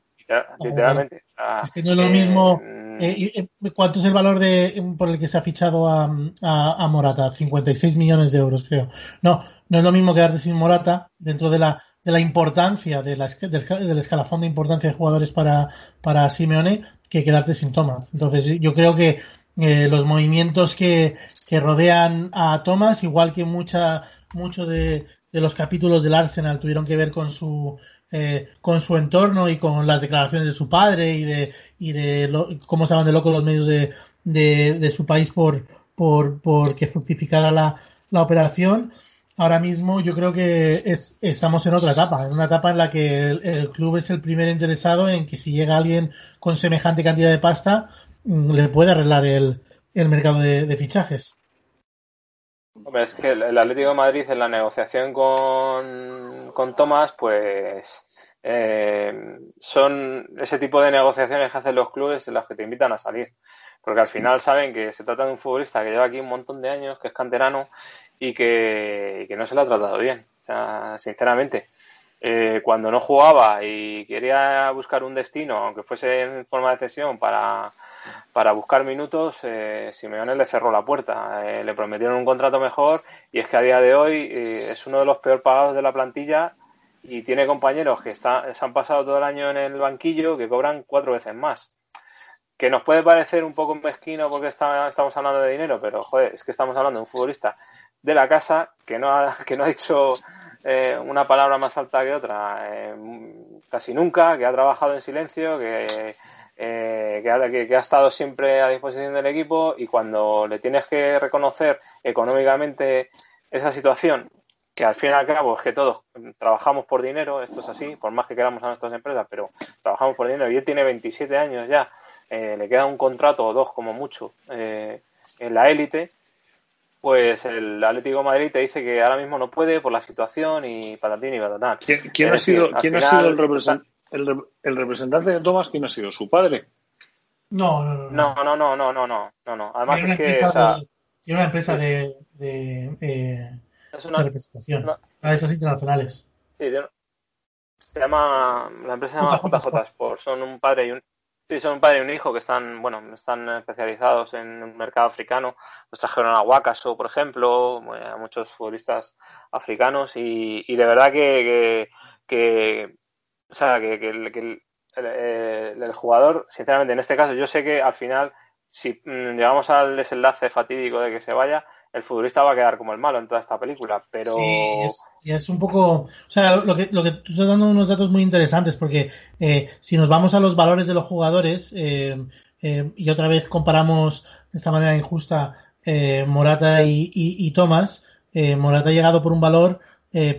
Literalmente. es que no es lo mismo. Mm. ¿Cuánto es el valor de por el que se ha fichado a, a, Morata? 56 millones de euros, creo. No, no es lo mismo quedarte sin Morata dentro de la de la importancia de la, del, escalafón de importancia de jugadores para, para Simeone que quedarte sin Thomas. Entonces yo creo que eh, los movimientos que, que, rodean a Thomas, igual que mucha, mucho de, de, los capítulos del Arsenal tuvieron que ver con su eh, con su entorno y con las declaraciones de su padre y de, y de cómo estaban de loco los medios de, de, su país por, por, por que fructificara la, la operación. Ahora mismo yo creo que es, estamos en otra etapa, en una etapa en la que el, club es el primer interesado en que si llega alguien con semejante cantidad de pasta, mm, le puede arreglar el, mercado de, fichajes. Es que el Atlético de Madrid en la negociación con, con Tomás, pues eh, son ese tipo de negociaciones que hacen los clubes en las que te invitan a salir. Porque al final saben que se trata de un futbolista que lleva aquí un montón de años, que es canterano y que, no se lo ha tratado bien. Sinceramente, eh, cuando no jugaba y quería buscar un destino, aunque fuese en forma de cesión, para, para buscar minutos, eh, Simeone le cerró la puerta. Eh, le prometieron un contrato mejor y es que a día de hoy eh, es uno de los peor pagados de la plantilla y tiene compañeros que está, se han pasado todo el año en el banquillo que cobran cuatro veces más. Que nos puede parecer un poco mezquino porque estamos hablando de dinero, pero joder, es que estamos hablando de un futbolista de la casa que no ha, (laughs) que no ha dicho eh, una palabra más alta que otra casi nunca, que ha trabajado en silencio, que eh, que, ha, estado siempre a disposición del equipo y cuando le tienes que reconocer económicamente esa situación, que al fin y al cabo es que todos trabajamos por dinero, esto es así, por más que queramos a nuestras empresas, pero trabajamos por dinero y él tiene 27 años ya, eh, le queda un contrato o dos como mucho eh, en la élite, pues el Atlético de Madrid te dice que ahora mismo no puede por la situación y patatín y patatán. ¿Quién, ha sido, ¿quién ha sido el representante? el, representante de Thomas, ¿quién ha sido? ¿Su padre? No, no, no. No, no, no, no, no, no, no. Además es que. tiene una empresa de, de, eh, es una, representación. a esas internacionales. Sí, se llama. La empresa se llama JJ, Sport. Son un padre y un. Sí, son un padre y un hijo que están, bueno, están especializados en el mercado africano. Nos trajeron a Wakaso, por ejemplo, a muchos futbolistas africanos y, y de verdad que, que o sea, que, el, jugador, sinceramente, en este caso, yo sé que al final, si mm, llegamos al desenlace fatídico de que se vaya, el futbolista va a quedar como el malo en toda esta película, pero... Sí, y es, un poco... O sea, lo que, lo que tú estás dando unos datos muy interesantes, porque eh, si nos vamos a los valores de los jugadores, eh, eh, y otra vez comparamos de esta manera injusta Morata y, y, y Thomas, Morata ha llegado por un valor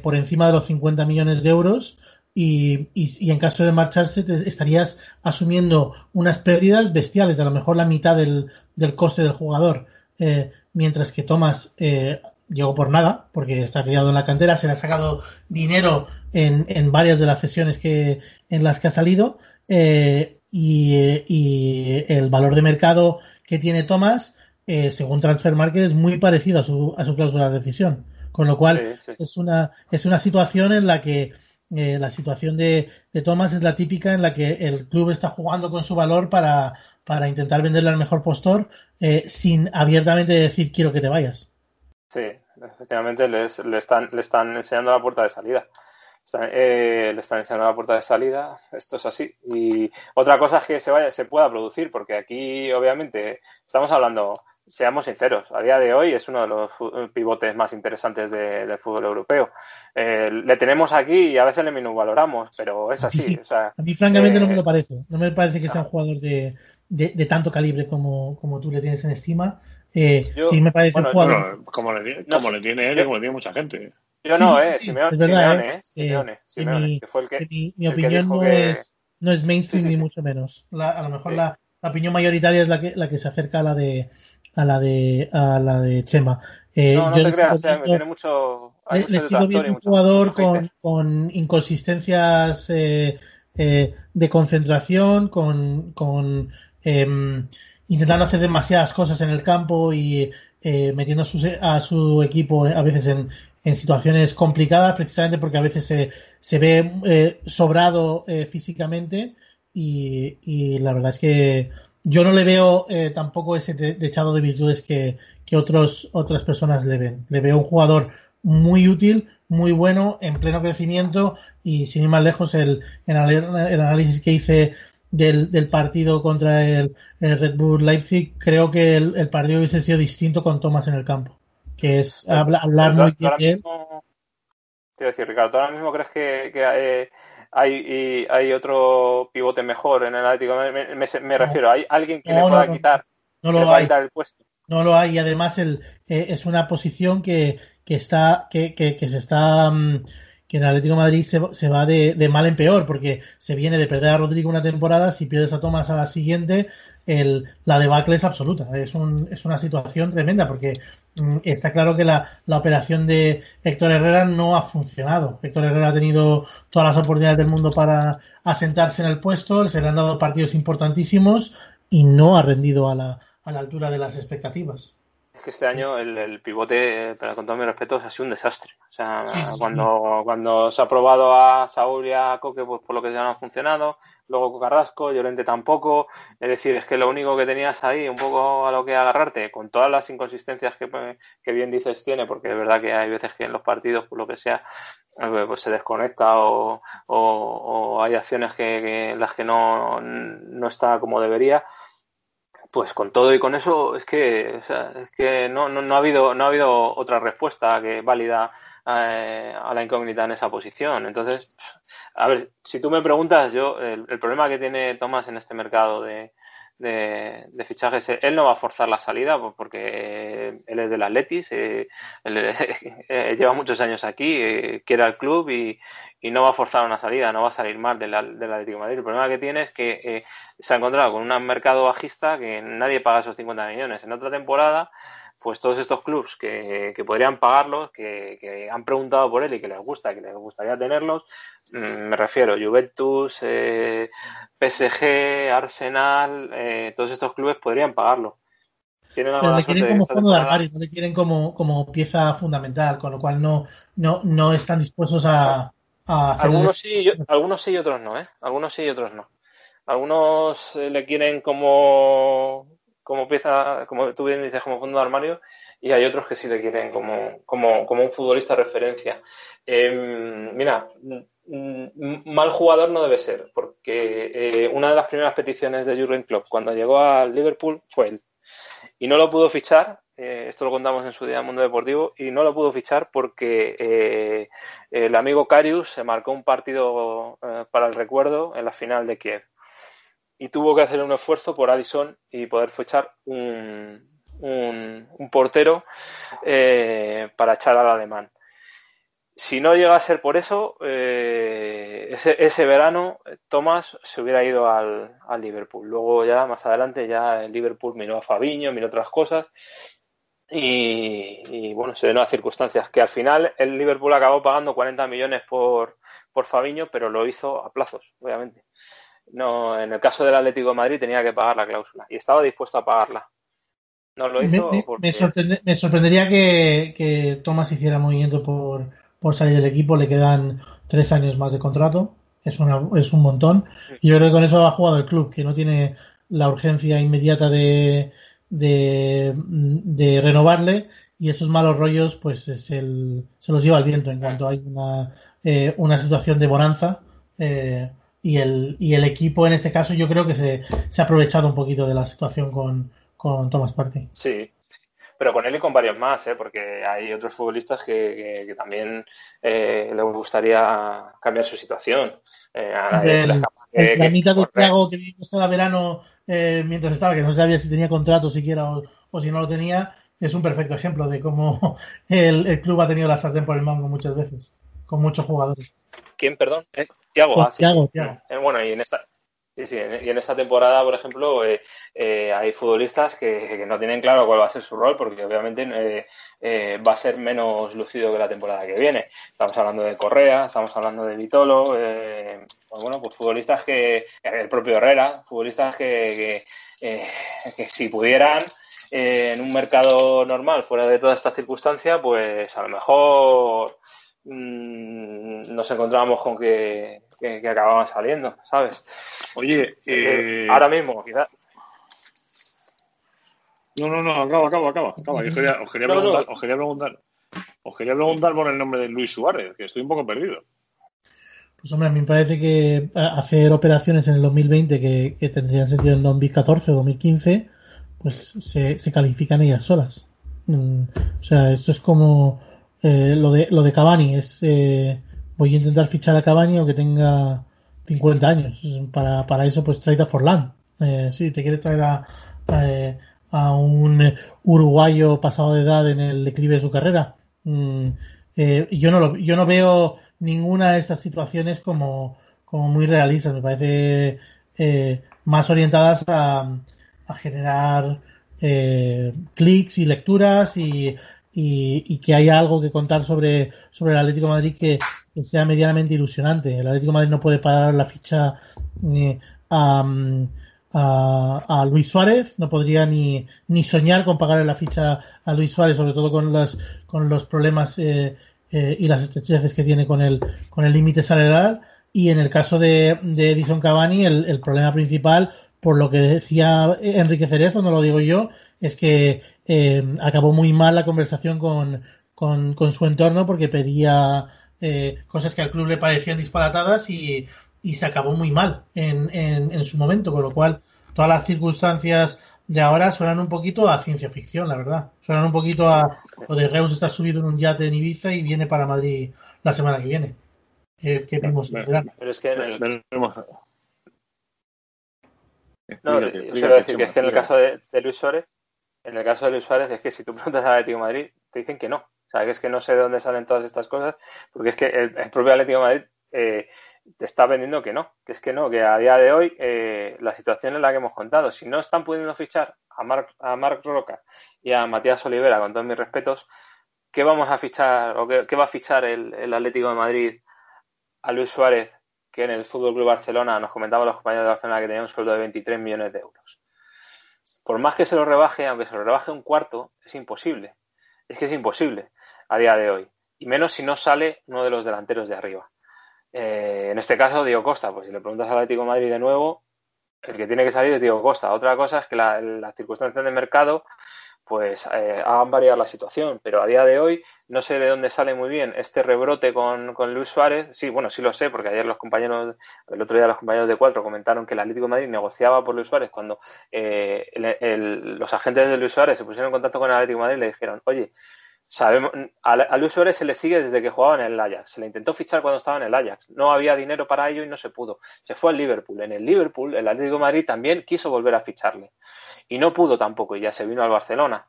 por encima de los 50 millones de euros, y, y, en caso de marcharse te estarías asumiendo unas pérdidas bestiales, a lo mejor la mitad del, del coste del jugador, eh, mientras que Thomas eh, llegó por nada, porque está criado en la cantera, se le ha sacado dinero en, en varias de las sesiones que, en las que ha salido, eh, y, y, el valor de mercado que tiene Thomas, según Transfer Market, es muy parecido a su, a su cláusula de decisión. Con lo cual, es una, es una situación en la que eh, la situación de, de Thomas es la típica en la que el club está jugando con su valor para, para intentar venderle al mejor postor eh, sin abiertamente decir quiero que te vayas. Sí, efectivamente le, están, están enseñando la puerta de salida. Eh, le están enseñando la puerta de salida, esto es así. Y otra cosa es que se vaya, se pueda producir, porque aquí obviamente estamos hablando seamos sinceros, a día de hoy es uno de los pivotes más interesantes del fútbol europeo. Eh, le tenemos aquí y a veces le minusvaloramos, pero es así. (laughs) a mí, francamente, no me eh, lo parece. No me parece que sea un jugador de, de, tanto calibre como, como, tú le tienes en estima. Eh, sí, me parece un jugador. como, le, como le tiene él, como le tiene mucha gente. Yo no, eh, Simeone, Simeone, Simeone, Simeone, que fue el que. Mi, opinión no, es, no es mainstream ni mucho menos. a lo mejor la, la opinión mayoritaria es la que, la que se acerca a la de a la de a la de Chema. Eh, no, no te creas, tiene mucho. le, sigo viendo un jugador con, con, inconsistencias eh, eh, de concentración, con, con em, intentando hacer demasiadas cosas en el campo y eh, metiendo a su, a su, equipo a veces en, en, situaciones complicadas, precisamente porque a veces se, se ve eh, sobrado físicamente y, y la verdad es que yo no le veo eh, tampoco ese dechado de virtudes que, que otros, otras personas le ven. Le veo un jugador muy útil, muy bueno, en pleno crecimiento y sin ir más lejos el, el, análisis que hice del, del partido contra el, Red Bull Leipzig, creo que el, partido hubiese sido distinto con Thomas en el campo, que es hablar, muy bien Te decir, Ricardo, ahora mismo crees que, que eh, hay, hay otro pivote mejor en el Atlético me, refiero, ¿hay alguien que le pueda quitar, no lo hay. el puesto? No lo hay, y además el, eh, es una posición que, que está, que, que, que se está, mm, que en Atlético de Madrid se, se va de, de, mal en peor, porque se viene de perder a Rodrigo una temporada, si pierdes a Tomás a la siguiente, el, la debacle es absoluta. Es, un, es una situación tremenda porque mm, está claro que la, la, operación de Héctor Herrera no ha funcionado. Héctor Herrera ha tenido todas las oportunidades del mundo para asentarse en el puesto, se le han dado partidos importantísimos y no ha rendido a la, a la altura de las expectativas que este año el, el pivote, pero con todo mi respeto, ha sido un desastre. O sea, cuando, cuando se ha probado a Saúl y a Coque, pues por lo que ya no ha funcionado, luego Carrasco, Llorente tampoco. Es decir, es que lo único que tenías ahí, un poco a lo que agarrarte, con todas las inconsistencias que, que bien dices tiene, porque es verdad que hay veces que en los partidos, por lo que sea, eh, pues se desconecta o, o, o hay acciones que, que, las que no, no está como debería pues con todo y con eso es que, o sea, es que no, no, no, ha habido, no ha habido otra respuesta que válida eh, a la incógnita en esa posición. Entonces, a ver, si tú me preguntas, yo, el, el problema que tiene Tomás en este mercado de, de, fichajes. Él no va a forzar la salida porque él es del Atletis, eh, él, (laughs) eh, lleva muchos años aquí, eh, quiere al club y, y, no va a forzar una salida, no va a salir mal del, del Atlético de Madrid. El problema que tiene es que eh, se ha encontrado con un mercado bajista que nadie paga esos 50 millones. En otra temporada pues todos estos clubs que, que podrían pagarlos, que, que, han preguntado por él y que les gusta, que les gustaría tenerlos, mm, me refiero Juventus, eh, PSG, Arsenal, eh, todos estos clubes podrían pagarlo. Tienen Pero le quieren como fondo de armario, no le quieren como, como pieza fundamental, con lo cual no, no, no están dispuestos a, a hacer algunos sí, algunos sí y otros no, ¿eh? Algunos sí y otros no. Algunos eh, le quieren como como pieza, como tú bien dices, como fondo de armario, y hay otros que sí le quieren como, como, como un futbolista referencia. Eh, mira, mal jugador no debe ser, porque eh, una de las primeras peticiones de Jurgen Klopp cuando llegó al Liverpool fue él. Y no lo pudo fichar, eh, esto lo contamos en su día en Mundo Deportivo, y no lo pudo fichar porque eh, el amigo Carius se marcó un partido para el recuerdo en la final de Kiev y tuvo que hacer un esfuerzo por Addison y poder fichar un, un, portero eh, para echar al alemán. Si no llega a ser por eso, eh, ese, verano Thomas se hubiera ido al, al, Liverpool. Luego ya más adelante ya el Liverpool miró a Fabiño, miró otras cosas y, bueno, se dio nuevas circunstancias que al final el Liverpool acabó pagando 40 millones por, por Fabiño, pero lo hizo a plazos, obviamente no, en el caso del Atlético de Madrid tenía que pagar la cláusula y estaba dispuesto a pagarla. No lo hizo me, porque... me, sorprende, me sorprendería que, que, Thomas hiciera movimiento por, por salir del equipo. Le quedan tres años más de contrato. Es, una, es un montón. Y yo creo que con eso ha jugado el club, que no tiene la urgencia inmediata de, de, de renovarle. Y esos malos rollos, pues es el, se los lleva el viento en cuanto hay una, eh, una situación de bonanza. Eh, y el, y el equipo en ese caso yo creo que se, se ha aprovechado un poquito de la situación con, con Thomas Partey. Sí, pero con él y con varios más, ¿eh? porque hay otros futbolistas que, que, que también eh, les gustaría cambiar su situación. Eh, a el, el, la mitad de Thiago que vivimos todo verano eh, mientras estaba, que no sabía si tenía contrato siquiera o, o, si no lo tenía, es un perfecto ejemplo de cómo (laughs) el, el club ha tenido la sartén por el mango muchas veces, con muchos jugadores. ¿Quién, perdón? Tiago, ah, sí, bueno, y en esta, sí, sí, y en esta temporada, por ejemplo, eh, eh, hay futbolistas que, que, no tienen claro cuál va a ser su rol, porque obviamente eh, eh, va a ser menos lucido que la temporada que viene. Estamos hablando de Correa, estamos hablando de Vitolo, pues bueno, pues futbolistas que, el propio Herrera, futbolistas que, que, que si pudieran en un mercado normal, fuera de toda esta circunstancia, pues a lo mejor mmm, nos encontrábamos con que, que, que, acababan saliendo, ¿sabes? Oye, eh... ahora mismo, quizás. No, no, no, acaba, acaba, acaba. acaba. Os, quería, os, quería no, preguntar, no. os quería preguntar, os quería preguntar por el nombre de Luis Suárez, que estoy un poco perdido. Pues hombre, a mí me parece que hacer operaciones en el 2020 que, que tendrían sentido en 2014 o 2015, pues se, se califican ellas solas. Mm, o sea, esto es como eh, lo, de, lo de Cavani es eh, voy a intentar fichar a Cavani o que tenga 50 años. Para, para eso, pues trae a Forlán. Eh, si te quieres traer a, a, un uruguayo pasado de edad en el declive de su carrera. Mm, eh, yo, no lo, yo no veo ninguna de estas situaciones como, como muy realistas. Me parece eh, más orientadas a, a generar eh, clics y lecturas y, y, que haya algo que contar sobre, sobre el Atlético Madrid que, sea medianamente ilusionante. El Atlético Madrid no puede pagar la ficha ni a, Luis Suárez, no podría ni, ni soñar con pagar la ficha a Luis Suárez, sobre todo con los, con los problemas eh, eh, y las estrecheces que tiene con el con el límite salarial. Y en el caso de, Edison Cavani, el, el problema principal por lo que decía Enrique Cerezo, no lo digo yo, es que eh, acabó muy mal la conversación con, con, su entorno porque pedía eh, cosas que al club le parecían disparatadas y, y se acabó muy mal en, en, su momento, con lo cual todas las circunstancias de ahora suenan un poquito a ciencia ficción, la verdad. Suenan un poquito a lo de Reus está subido en un yate en Ibiza y viene para Madrid la semana que viene. Eh, ¿Qué vimos? Pero es que en el, no, yo quiero decir que es que en el caso de, Luis Suárez, en el caso de Luis Suárez es que si tú preguntas al Atlético de Madrid, te dicen que no. Sea, que es que no sé de dónde salen todas estas cosas, porque es que el, propio Atlético de Madrid eh, te está vendiendo que no, que es que no, que a día de hoy eh, la situación es la que hemos contado. Si no están pudiendo fichar a Marc, a Marc Roca y a Matías Olivera, con todos mis respetos, ¿qué vamos a fichar o qué, va a fichar el, el Atlético de Madrid a Luis Suárez que en el Fútbol Club Barcelona nos comentaban los compañeros de Barcelona que tenía un sueldo de 23 millones de euros. Por más que se lo rebaje, aunque se lo rebaje un cuarto, es imposible. Es que es imposible a día de hoy. Y menos si no sale uno de los delanteros de arriba. Eh, en este caso, Diego Costa. Pues si le preguntas al Atlético Madrid de nuevo, el que tiene que salir es Diego Costa. Otra cosa es que las circunstancias de mercado pues eh, hagan variar la situación. Pero a día de hoy no sé de dónde sale muy bien este rebrote con, Luis Suárez. Sí, bueno, sí lo sé, porque ayer los compañeros, el otro día los compañeros de Cuatro comentaron que el Atlético de Madrid negociaba por Luis Suárez cuando eh, los agentes de Luis Suárez se pusieron en contacto con el Atlético Madrid y le dijeron, oye, sabemos, a, Luis Suárez se le sigue desde que jugaba en el Ajax. Se le intentó fichar cuando estaba en el Ajax. No había dinero para ello y no se pudo. Se fue al Liverpool. En el Liverpool, el Atlético de Madrid también quiso volver a ficharle y no pudo tampoco y ya se vino al Barcelona.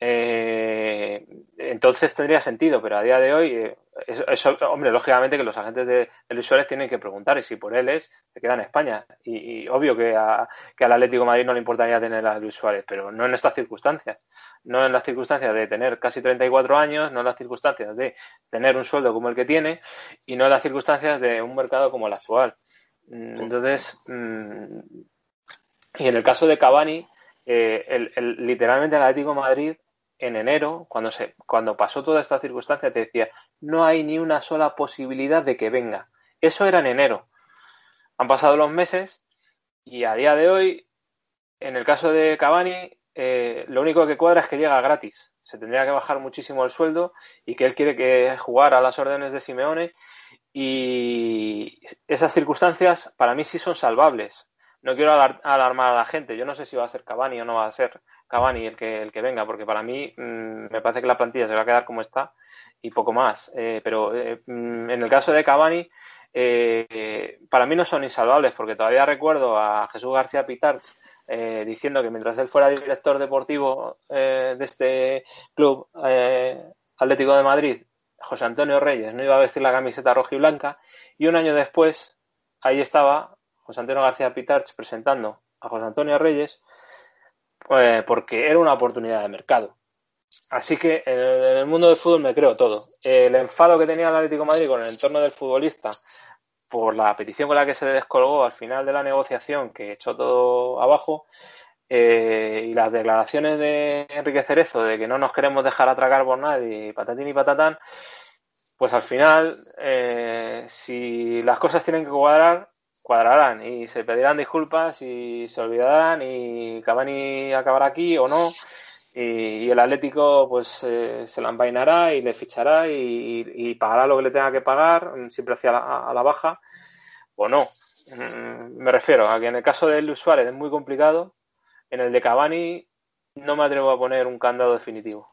Eh, entonces tendría sentido, pero a día de hoy, eh, eso, hombre, lógicamente que los agentes de, Luis Suárez tienen que preguntar y si por él es, se queda en España. Y, obvio que, que al Atlético de Madrid no le importaría tener a Luis Suárez, pero no en estas circunstancias. No en las circunstancias de tener casi 34 años, no en las circunstancias de tener un sueldo como el que tiene y no en las circunstancias de un mercado como el actual. Mm, entonces, mm, y en el caso de Cavani, eh, el, literalmente el Atlético Madrid en enero, cuando, se, cuando pasó toda esta circunstancia, te decía, no hay ni una sola posibilidad de que venga. Eso era en enero. Han pasado los meses y a día de hoy, en el caso de Cavani, eh, lo único que cuadra es que llega gratis. Se tendría que bajar muchísimo el sueldo y que él quiere que jugar a las órdenes de Simeone y esas circunstancias para mí sí son salvables. No quiero alarmar a la gente. Yo no sé si va a ser Cavani o no va a ser Cavani el que, el que venga, porque para mí mm, me parece que la plantilla se va a quedar como está y poco más. Eh, pero eh, mm, en el caso de Cavani, eh, para mí no son insalvables, porque todavía recuerdo a Jesús García Pitarch diciendo que mientras él fuera director deportivo de este club Atlético de Madrid, José Antonio Reyes no iba a vestir la camiseta roja y blanca, y un año después, ahí estaba José Antonio García Pitarch presentando a José Antonio Reyes pues, porque era una oportunidad de mercado. Así que en el, mundo del fútbol me creo todo. El enfado que tenía el Atlético Madrid con el entorno del futbolista por la petición con la que se descolgó al final de la negociación que echó todo abajo eh, y las declaraciones de Enrique Cerezo de que no nos queremos dejar atracar por nadie, patatín y patatán, pues al final, eh, si las cosas tienen que cuadrar, cuadrarán y se pedirán disculpas y se olvidarán y Cavani acabará aquí o no. Y, el Atlético pues eh, se la envainará y le fichará y, pagará lo que le tenga que pagar siempre hacia la, a la baja o no. Mm, me refiero a que en el caso de Luis Suárez es muy complicado en el de Cavani no me atrevo a poner un candado definitivo.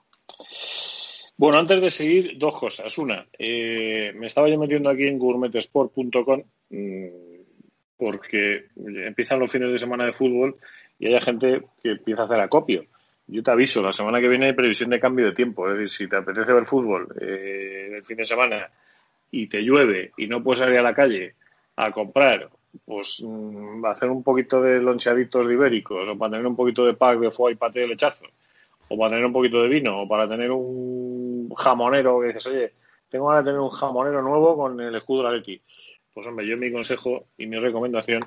Bueno, antes de seguir, dos cosas. Una, eh, me estaba yo metiendo aquí en gourmetesport.com mm, porque empiezan los fines de semana de fútbol y hay gente que empieza a hacer acopio. Yo te aviso, la semana que viene hay previsión de cambio de tiempo. Es decir, si te apetece ver fútbol eh, el fin de semana y te llueve y no puedes salir a la calle a comprar, pues mm, hacer un poquito de loncheaditos ibéricos o para tener un poquito de pack de foie y paté de lechazo o para tener un poquito de vino o para tener un jamonero que dices, oye, tengo ganas de tener un jamonero nuevo con el escudo de la Leti. Pues hombre, yo mi consejo y mi recomendación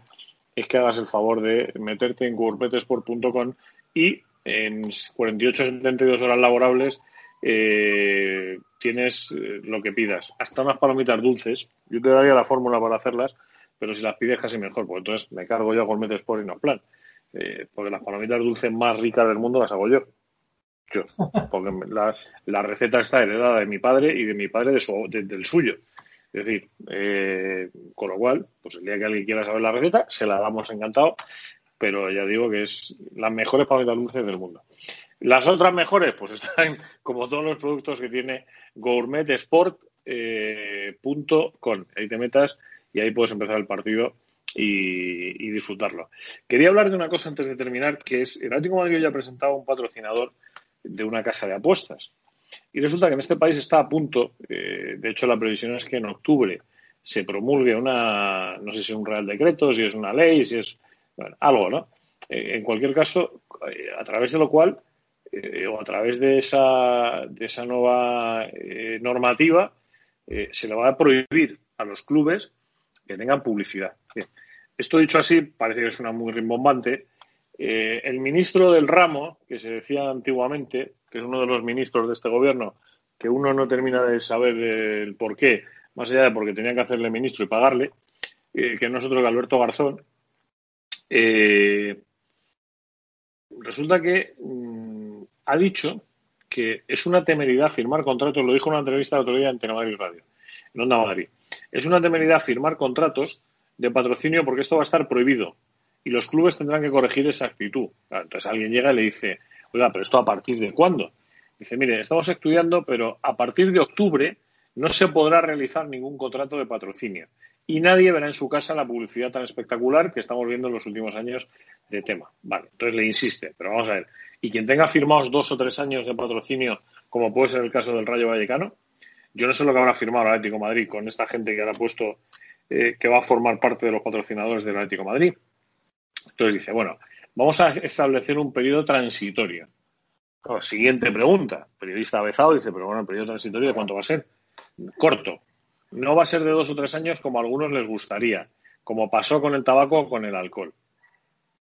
es que hagas el favor de meterte en gourmetesport.com y en 48 72 horas laborables eh, tienes eh, lo que pidas. Hasta unas palomitas dulces. Yo te daría la fórmula para hacerlas, pero si las pides casi mejor, pues entonces me cargo yo a Gourmet Sport y no plan. Eh, porque las palomitas dulces más ricas del mundo las hago yo. Yo. (laughs) Porque la, la receta está heredada de mi padre y de mi padre de su, del suyo. Es decir, con lo cual, pues el día que alguien quiera saber la receta, se la damos encantado pero ya digo que es las mejores palomitas dulces del mundo. Las otras mejores, pues están (laughs) como todos los productos que tiene gourmetesport.com. Eh, ahí te metas y ahí puedes empezar el partido y, disfrutarlo. Quería hablar de una cosa antes de terminar, que es el Atlético de Madrid ya ha presentado un patrocinador de una casa de apuestas. Y resulta que en este país está a punto, eh, de hecho la previsión es que en octubre se promulgue una, no sé si es un real decreto, si es una ley, si es algo, ¿no? Eh, en cualquier caso, eh, a través de lo cual, o a través de esa, de esa nueva normativa, se le va a prohibir a los clubes que tengan publicidad. Esto dicho así, parece que es una muy rimbombante. el ministro del ramo, que se decía antiguamente, que es uno de los ministros de este gobierno, que uno no termina de saber el por qué, más allá de porque tenía que hacerle ministro y pagarle, que no es otro que Alberto Garzón, eh, resulta que mm, ha dicho que es una temeridad firmar contratos, lo dijo en una entrevista de otro día en Telemadrid Radio, en Onda Madrid. Es una temeridad firmar contratos de patrocinio porque esto va a estar prohibido y los clubes tendrán que corregir esa actitud. Entonces alguien llega y le dice, oiga, pero esto a partir de cuándo? Dice, mire, estamos estudiando, pero a partir de octubre no se podrá realizar ningún contrato de patrocinio y nadie verá en su casa la publicidad tan espectacular que estamos viendo en los últimos años de tema. Vale, entonces le insiste, pero vamos a ver. Y quien tenga firmados dos o tres años de patrocinio, como puede ser el caso del Rayo Vallecano, yo no sé lo que habrá firmado el Atlético Madrid con esta gente que ha puesto eh, que va a formar parte de los patrocinadores del Atlético Madrid. Entonces dice, bueno, vamos a establecer un periodo transitorio. siguiente pregunta. periodista Bezado dice, pero bueno, el periodo transitorio de cuánto va a ser? Corto. No va a ser de dos o tres años como a algunos les gustaría, como pasó con el tabaco o con el alcohol.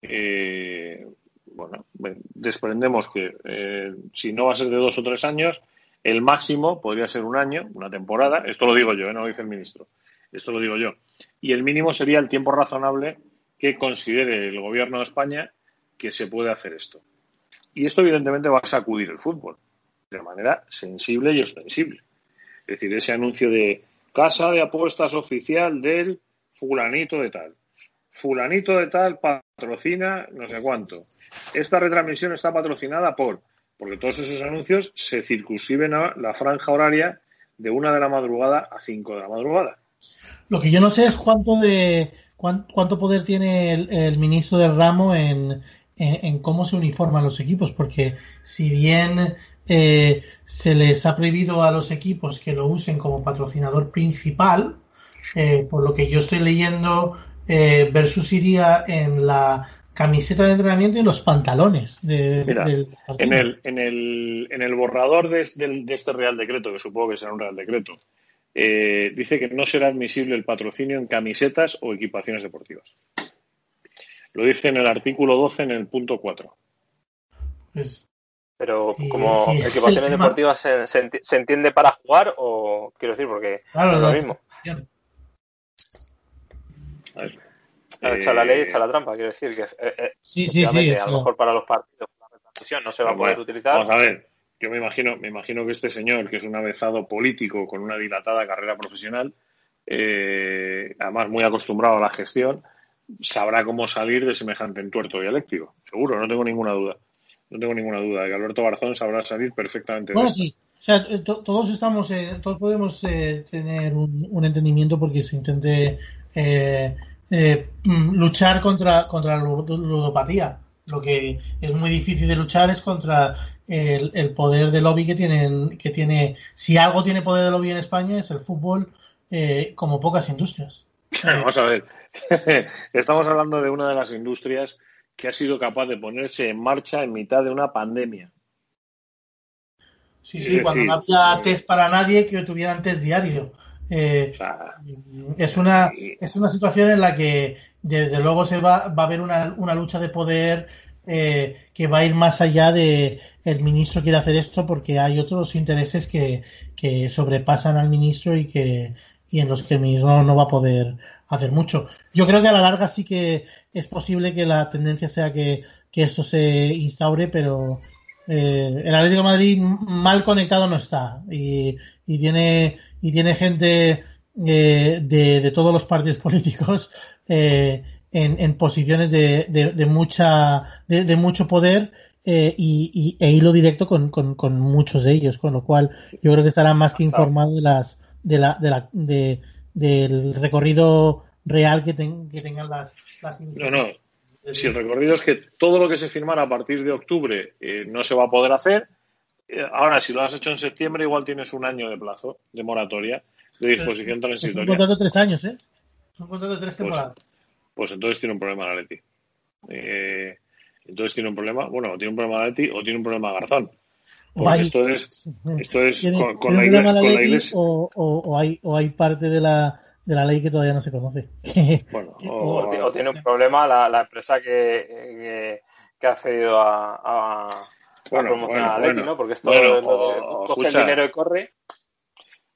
Eh, bueno, desprendemos que eh, si no va a ser de dos o tres años, el máximo podría ser un año, una temporada. Esto lo digo yo, ¿eh? no lo dice el ministro. Esto lo digo yo. Y el mínimo sería el tiempo razonable que considere el gobierno de España que se puede hacer esto. Y esto, evidentemente, va a sacudir el fútbol de manera sensible y ostensible. Es decir, ese anuncio de Casa de apuestas oficial del fulanito de tal. Fulanito de tal patrocina no sé cuánto. Esta retransmisión está patrocinada por, porque todos esos anuncios se circunscriben a la franja horaria de una de la madrugada a cinco de la madrugada. Lo que yo no sé es cuánto de cuánto poder tiene el, ministro del ramo en, en, cómo se uniforman los equipos, porque si bien eh, se les ha prohibido a los equipos que lo usen como patrocinador principal, eh, por lo que yo estoy leyendo, eh, versus iría en la camiseta de entrenamiento y los pantalones. De, en, el, en, el, en el borrador de, este Real Decreto, que supongo que será un Real Decreto, dice que no será admisible el patrocinio en camisetas o equipaciones deportivas. Lo dice en el artículo 12, en el punto 4. Pues pero como equipaciones deportivas se, se, entiende para jugar o quiero decir porque es lo mismo. A Echa la ley, echa la trampa, quiero decir que eh, eh, sí, sí, sí, a lo mejor para los partidos la no se va a poder utilizar. Vamos a ver, yo me imagino, me imagino que este señor, que es un avezado político con una dilatada carrera profesional, eh, además muy acostumbrado a la gestión, sabrá cómo salir de semejante entuerto dialéctico. Seguro, no tengo ninguna duda no tengo ninguna duda de que Alberto Barzón sabrá salir perfectamente. Bueno, sí, sea, todos estamos, eh, todos podemos eh, tener un, entendimiento porque se intente eh, mm, luchar contra, contra la ludopatía. Lo que es muy difícil de luchar es contra el, el, poder de lobby que tienen, que tiene, si algo tiene poder de lobby en España es el fútbol, como pocas industrias. (laughs) Vamos a ver, (laughs) estamos hablando de una de las industrias que ha sido capaz de ponerse en marcha en mitad de una pandemia. Sí, sí, cuando no había test para nadie que tuvieran test diario. Eh, es, una, es una situación en la que desde luego se va, va a haber una, una lucha de poder eh, que va a ir más allá de el ministro quiere hacer esto porque hay otros intereses que, que sobrepasan al ministro y que y en los que el ministro no va a poder hacer mucho. Yo creo que a la larga sí que es posible que la tendencia sea que, que esto se instaure, pero eh, el Atlético de Madrid mal conectado no está y, y tiene y tiene gente eh, de, de, todos los partidos (laughs) políticos eh, en, en, posiciones de, de mucha de, mucho poder eh, y, e hilo directo con, con, con, muchos de ellos con lo cual yo creo que estará más que informado de las de la, de la de, del recorrido real que, que tengan las, las no no si el recorrido es que todo lo que se firmara a partir de octubre eh, no se va a poder hacer, eh, ahora si lo has hecho en septiembre igual tienes un año de plazo de moratoria, de disposición transitoria. Es un contrato de tres años, ¿eh? Es un contrato de tres pues, temporadas. Pues, entonces tiene un problema la Leti. Eh, entonces tiene un problema, bueno, tiene un problema la Leti o tiene un problema Garzón. Porque esto es, esto es con, la, iglesia. O, o, hay, o hay parte de la, de la ley que todavía no se conoce. (laughs) Bueno, o, tiene un problema la, la empresa que, que, ha cedido a, a, promocionar a Leti, ¿no? Porque esto coge el dinero y corre.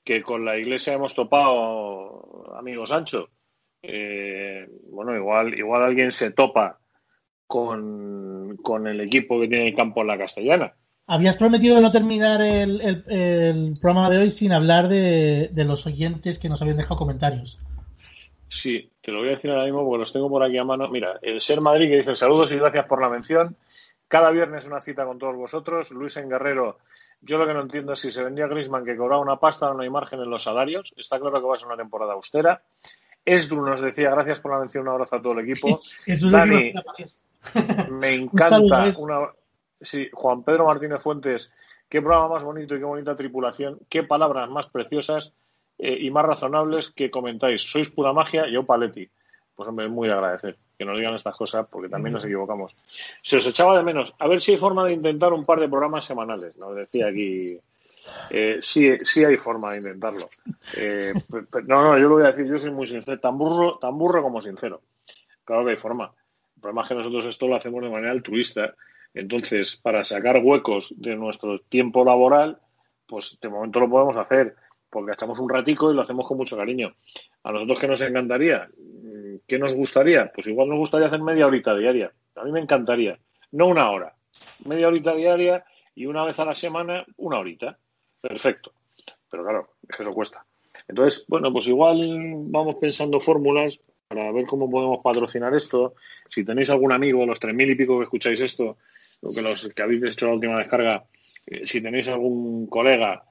Que con la iglesia hemos topado, amigo Sancho. Eh, bueno, igual, igual alguien se topa con, con el equipo que tiene el campo en la castellana. Habías prometido no terminar el, el, programa de hoy sin hablar de, los oyentes que nos habían dejado comentarios. Sí, te lo voy a decir ahora mismo porque los tengo por aquí a mano. Mira, el Ser Madrid que dice saludos y gracias por la mención. Cada viernes una cita con todos vosotros. Luis en Guerrero, yo lo que no entiendo es si se vendía Grisman que cobraba una pasta o no hay margen en los salarios. Está claro que va a ser una temporada austera. Esdru nos decía gracias por la mención, un abrazo a todo el equipo. (laughs) Dani, (laughs) me encanta una, Sí, Juan Pedro Martínez Fuentes, qué programa más bonito y qué bonita tripulación, qué palabras más preciosas eh, y más razonables que comentáis. Sois pura magia, yo paletti. Pues hombre, es muy de agradecer que nos digan estas cosas porque también nos equivocamos. Se os echaba de menos. A ver si hay forma de intentar un par de programas semanales. Nos decía aquí. Eh, sí, sí hay forma de intentarlo. Eh, (laughs) no, no, yo lo voy a decir, yo soy muy sincero, tan burro, tan burro como sincero. Claro que hay forma. El problema es que nosotros esto lo hacemos de manera altruista entonces, para sacar huecos de nuestro tiempo laboral, pues de momento lo podemos hacer, porque echamos un ratico y lo hacemos con mucho cariño. A nosotros que nos encantaría, ¿qué nos gustaría? Pues igual nos gustaría hacer media horita diaria. A mí me encantaría, no una hora, media horita diaria y una vez a la semana una horita. Perfecto. Pero claro, es que eso cuesta. Entonces, bueno, pues igual vamos pensando fórmulas para ver cómo podemos patrocinar esto. Si tenéis algún amigo, los tres mil y pico que escucháis esto, lo que los que habéis hecho la última descarga, eh, si tenéis algún colega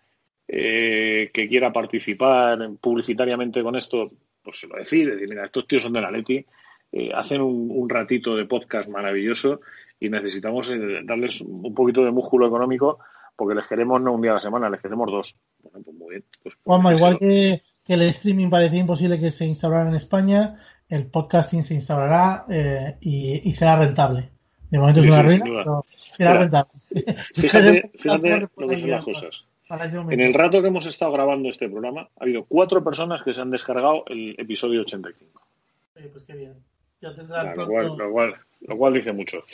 eh, que quiera participar publicitariamente con esto, pues se lo decís, decir, mira, estos tíos son de la Leti, eh, hacen un, ratito de podcast maravilloso y necesitamos darles un poquito de músculo económico porque les queremos no un día a la semana, les queremos dos. Bueno, pues muy bien. Pues, pues igual que, el streaming parecía imposible que se instalara en España, el podcasting se instalará y será rentable. De momento es una ruina, pero será rentable. Fíjate, (laughs) fíjate lo que son las cosas. En el rato que hemos estado grabando este programa, ha habido cuatro personas que se han descargado el episodio 85. pues qué bien. Ya tendrán lo, cual, lo, cual, lo, cual, dice mucho.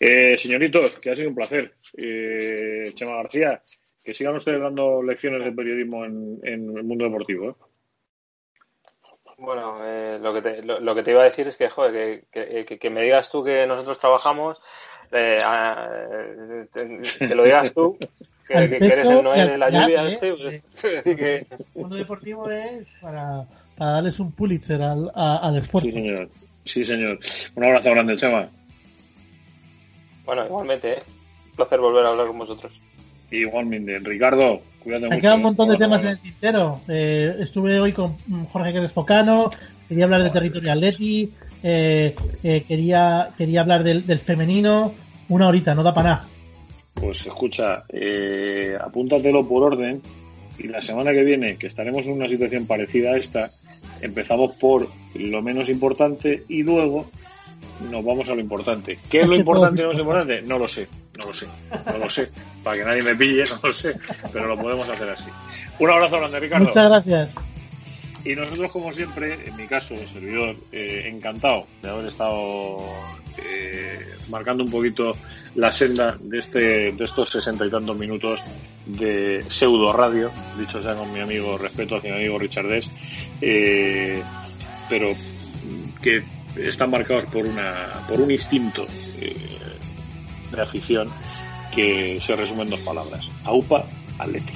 Eh, señoritos, que ha sido un placer. Eh, Chema García, que sigan ustedes dando lecciones de periodismo en, en el mundo deportivo. ¿eh? Bueno, eh, lo, que te, lo, que te iba a decir es que, joder, que, que, que me digas tú que nosotros trabajamos, eh, que lo digas tú, que, eres el Noel de la lluvia. este, pues, (laughs) que... El mundo deportivo es para, para darles un Pulitzer al, al esfuerzo. Sí, señor. Sí, señor. Un abrazo grande, Chema. Bueno, igualmente, ¿eh? Un placer volver a hablar con vosotros. Igualmente. Ricardo, Cuídate quedado un montón de temas en el tintero. Eh, estuve hoy con Jorge Crespo quería hablar de Territorio Atleti, eh, eh, quería, quería hablar del, femenino. Una horita, no da para nada. Pues escucha, eh, apúntatelo por orden y la semana que viene, que estaremos en una situación parecida a esta, empezamos por lo menos importante y luego nos vamos a lo importante. ¿Qué es lo importante y lo menos importante? No lo sé, no lo sé, no lo sé. Para que nadie me pille, no lo sé, pero lo podemos hacer así. Un abrazo grande, Ricardo. Muchas gracias. Y nosotros, como siempre, en mi caso, el servidor, eh, encantado de haber estado eh, marcando un poquito la senda de este de estos sesenta y tantos minutos de pseudo radio, dicho sea con mi amigo, respeto hacia mi amigo Richard Des, eh, pero que están marcados por una por un instinto eh, de afición que se resume en dos palabras: AUPA, Atleti.